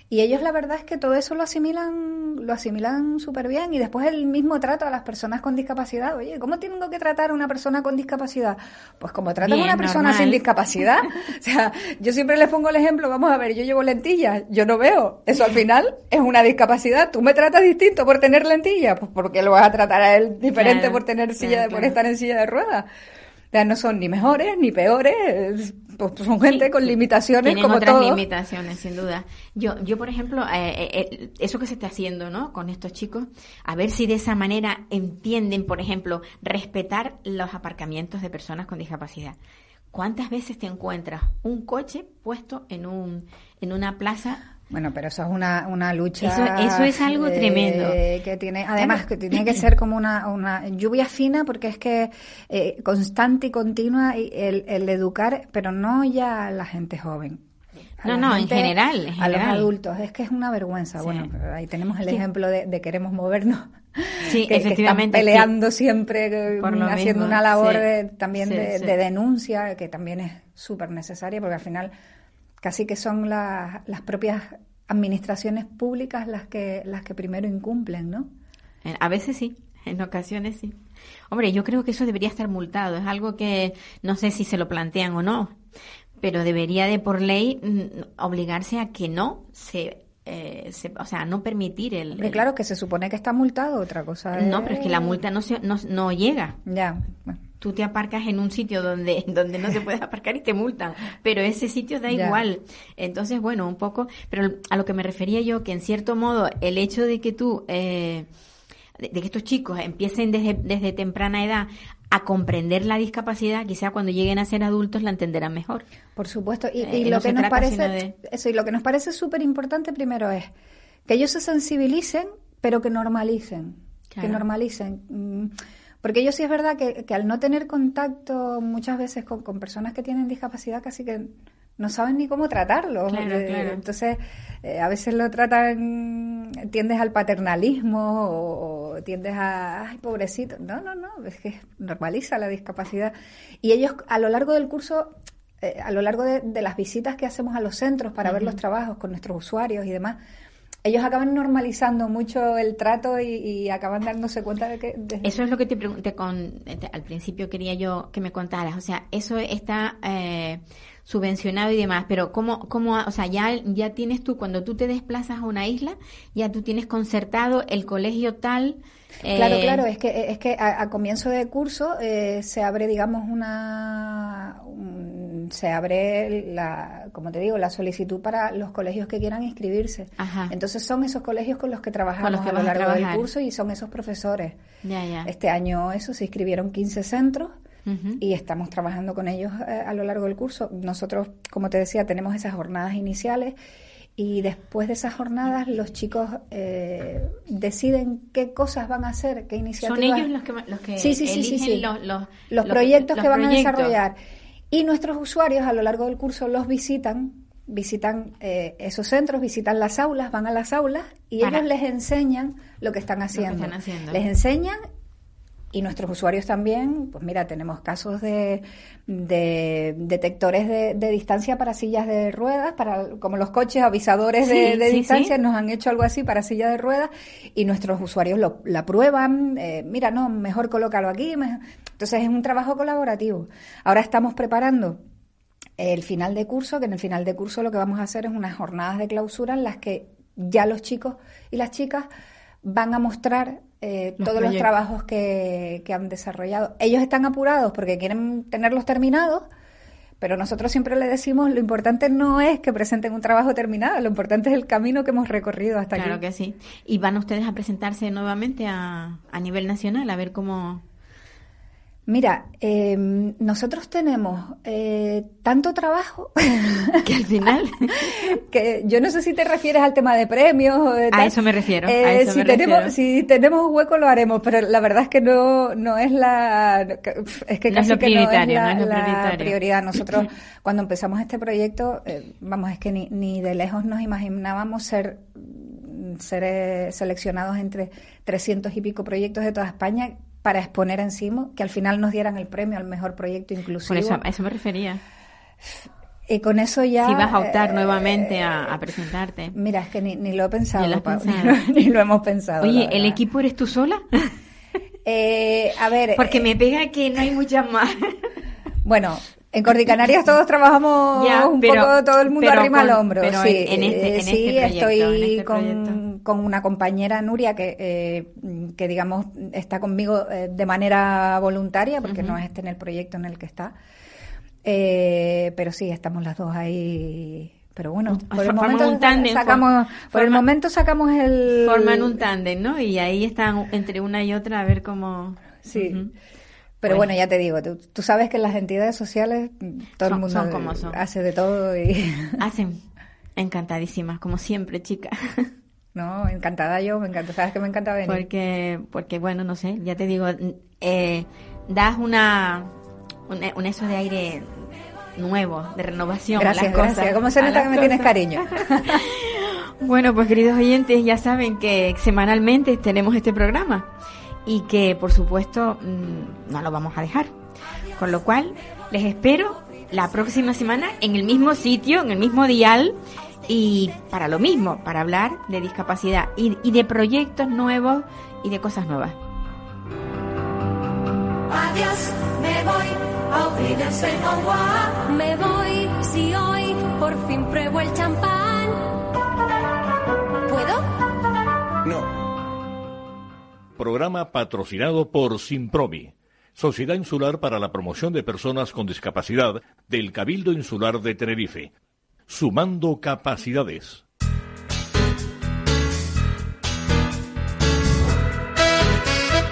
Y ellos la verdad es que todo eso lo asimilan, lo asimilan súper bien y después el mismo trato a las personas con discapacidad. Oye, ¿cómo tengo que tratar a una persona con discapacidad? Pues como tratan a una persona sin discapacidad. o sea, yo siempre les pongo el ejemplo, vamos a ver, yo llevo lentillas, yo no veo. Eso al final es una discapacidad. Tú me tratas distinto por tener lentillas, pues porque lo vas a tratar a él diferente por tener silla, por estar en silla de ruedas. O sea, no son ni mejores ni peores, pues, son gente con limitaciones tienen como otras limitaciones, sin duda. Yo, yo por ejemplo, eh, eh, eh, eso que se está haciendo, ¿no? Con estos chicos, a ver si de esa manera entienden, por ejemplo, respetar los aparcamientos de personas con discapacidad. ¿Cuántas veces te encuentras un coche puesto en un en una plaza Bueno, pero eso es una, una lucha. Eso, eso es algo eh, tremendo. Que tiene, además, que tiene que ser como una, una lluvia fina, porque es que eh, constante y continua el, el educar, pero no ya a la gente joven. a No, no, en general, en A los adultos. Es que es una vergüenza. Sí. Bueno, ahí tenemos el Sí. ejemplo de, de queremos movernos. Sí, que, que están efectivamente, peleando siempre, eh, Por haciendo mismo, una labor de, también de, de denuncia, que también es súper necesaria, porque al final casi que son las, las propias administraciones públicas las que, las que primero incumplen, ¿no? A veces sí, en ocasiones sí. Hombre, yo creo que eso debería estar multado. Es algo que no sé si se lo plantean o no, pero debería de por ley mm, obligarse a que no se, eh, se- o sea, no permitir el. Hombre, el- claro que se supone que está multado, otra cosa No, pero es que la multa no se, no, no llega. Ya, bueno, Tú te aparcas en un sitio donde, donde no se puede aparcar y te multan, pero ese sitio da Ya. igual. Entonces, bueno, un poco, pero a lo que me refería yo, que en cierto modo el hecho de que tú, eh, de, de que estos chicos empiecen desde, desde temprana edad a comprender la discapacidad, quizá cuando lleguen a ser adultos la entenderán mejor. por supuesto. Y, Eh, y lo que nos parece, de- eso, y lo que nos parece súper importante primero es que ellos se sensibilicen, pero que normalicen, que normalicen. Porque ellos sí es verdad que, que al no tener contacto muchas veces con, con personas que tienen discapacidad, casi que no saben ni cómo tratarlo. Claro, claro. Entonces, eh, a veces lo tratan, tiendes al paternalismo o, o tiendes a, ay, pobrecito. No, no, no, es que normaliza la discapacidad. Y ellos a lo largo del curso, eh, a lo largo de, de las visitas que hacemos a los centros para ver los trabajos con nuestros usuarios y demás, ellos acaban normalizando mucho el trato y, y acaban dándose cuenta de que... de- Eso es lo que te pregunté con, te- al principio quería yo que me contaras. O sea, eso está eh, subvencionado y demás, pero ¿cómo, cómo, o sea, ya, ya tienes tú, cuando tú te desplazas a una isla, ya tú tienes concertado el colegio tal. eh, Claro, claro, es que, es que a, a comienzo de curso eh, se abre, digamos, una. un- se abre, la, como te digo, la solicitud para los colegios que quieran inscribirse. Ajá. Entonces son esos colegios con los que trabajamos Con los que a lo a largo del curso y son esos profesores. Ya, ya. Este año, eso, se inscribieron 15 centros. Y estamos trabajando con ellos eh, a lo largo del curso. Nosotros, como te decía, tenemos esas jornadas iniciales y después de esas jornadas los chicos eh, deciden qué cosas van a hacer, qué iniciativas. Son ellos los que, los que Sí, sí, sí, sí, eligen sí. Los, los, proyectos que van a desarrollar. Y nuestros usuarios a lo largo del curso los visitan, visitan eh, esos centros, visitan las aulas, van a las aulas y Para- ellos les enseñan lo que están haciendo. están haciendo. Les enseñan y nuestros usuarios también, pues mira, tenemos casos de, de detectores de, de distancia para sillas de ruedas, para como los coches avisadores de, Sí, de sí, distancia, sí. nos han hecho algo así para silla de ruedas y nuestros usuarios lo, la prueban, eh, mira, no, mejor colócalo aquí. mejor- Entonces es un trabajo colaborativo. Ahora estamos preparando el final de curso, que en el final de curso lo que vamos a hacer es unas jornadas de clausura en las que ya los chicos y las chicas van a mostrar eh, Los todos los trabajos que, que han desarrollado. Ellos están apurados porque quieren tenerlos terminados, pero nosotros siempre le decimos lo importante no es que presenten un trabajo terminado, lo importante es el camino que hemos recorrido hasta Claro aquí. que sí. ¿Y van ustedes a presentarse nuevamente a, a nivel nacional a ver cómo... Mira, eh, nosotros tenemos eh, tanto trabajo Que al final... que yo no sé si te refieres al tema de premios o de A eso me refiero, a Eh, eso si me tenemos refiero. si tenemos hueco lo haremos, pero la verdad es que no no es la es que No casi lo que no es prioritario, la, no es la prioridad. Nosotros cuando empezamos este proyecto, eh, vamos, es que ni, ni de lejos nos imaginábamos ser ser eh, seleccionados entre 300 y pico proyectos de toda España para exponer encima, que al final nos dieran el premio al mejor proyecto inclusivo. Por eso, a eso me refería. Y con eso ya... si vas a optar eh, nuevamente a, a presentarte. Mira, es que ni, ni lo he pensado, Ni lo Pau, ni lo- ni lo hemos pensado. Oye, ¿el equipo eres tú sola? Eh, a ver, Porque eh, me pega que no hay muchas más. bueno, en Cordicanarias todos trabajamos Ya, un pero- poco, todo el mundo arrima al con- hombro. pero sí, en este- en sí, este proyecto, estoy en este con, una compañera, Nuria, que, eh, que digamos está conmigo eh, de manera voluntaria, porque no es este en el proyecto en el que está. Eh, pero sí, estamos las dos ahí. Pero bueno, por el Forman momento un tándem, sacamos, por el momento sacamos el Forman un tándem, ¿no? Y ahí están entre una y otra a ver cómo... Sí. Pero Bueno. bueno, ya te digo, tú, tú sabes que en las entidades sociales mm, todo Son- el mundo son como son. hace de todo y Hacen. Encantadísima, como siempre, chica. No, encantada yo, me encanta, sabes que me encanta venir. Porque, porque bueno, no sé, ya te digo, eh, das una, un, un eso de aire nuevo, de renovación gracias, a las cosas. Gracias, ¿cómo se nota que me tienes cariño? bueno, pues queridos oyentes, ya saben que semanalmente tenemos este programa y que, por supuesto, mm, no lo vamos a dejar. Con lo cual, les espero la próxima semana en el mismo sitio, en el mismo dial y para lo mismo, para hablar de discapacidad y, y de proyectos nuevos y de cosas nuevas. Adiós, me voy, Me voy si hoy por fin pruebo el champán. ¿Puedo? No. Programa patrocinado por Simpromi, Sociedad Insular para la Promoción de Personas con Discapacidad del Cabildo Insular de Tenerife. Sumando capacidades.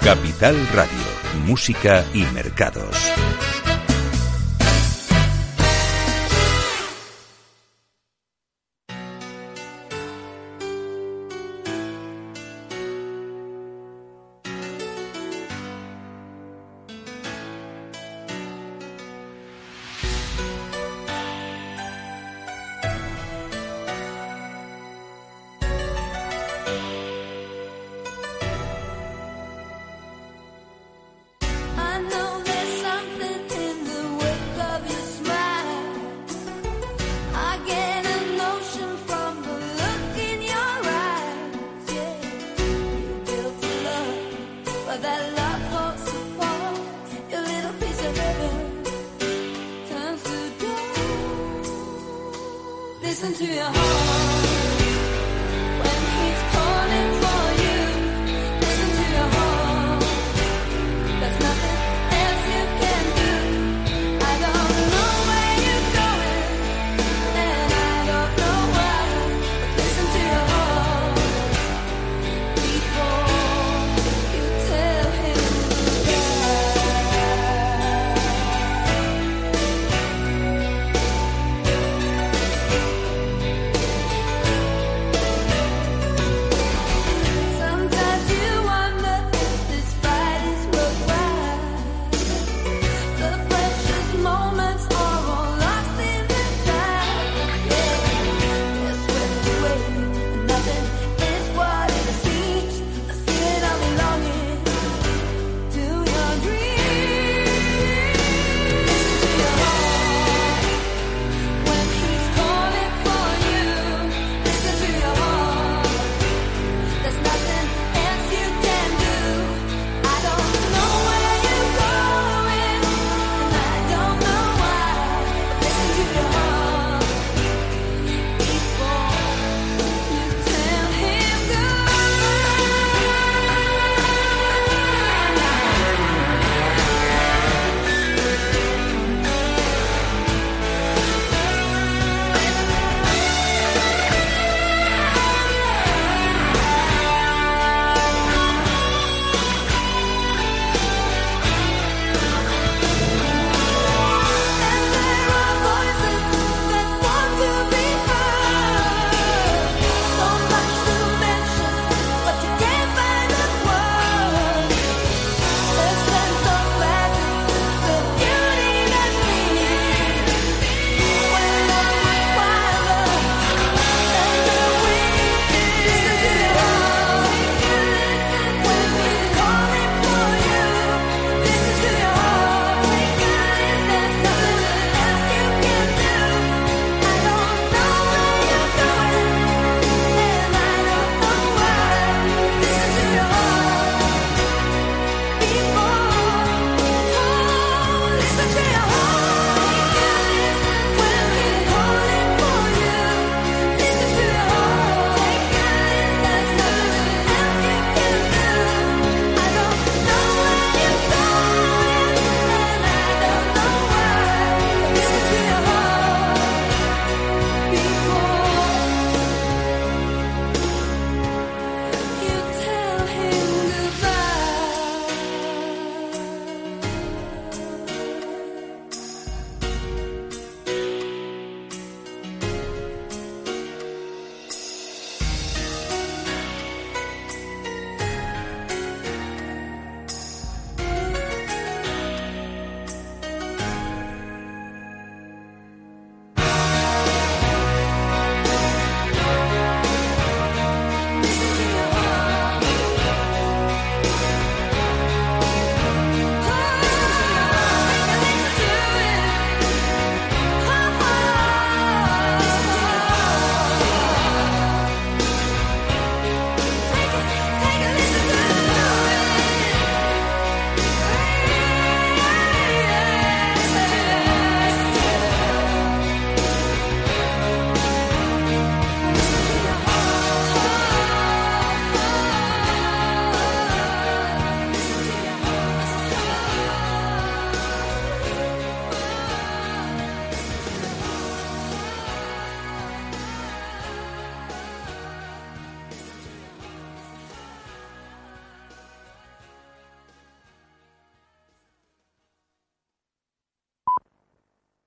Capital Radio, Música y Mercados.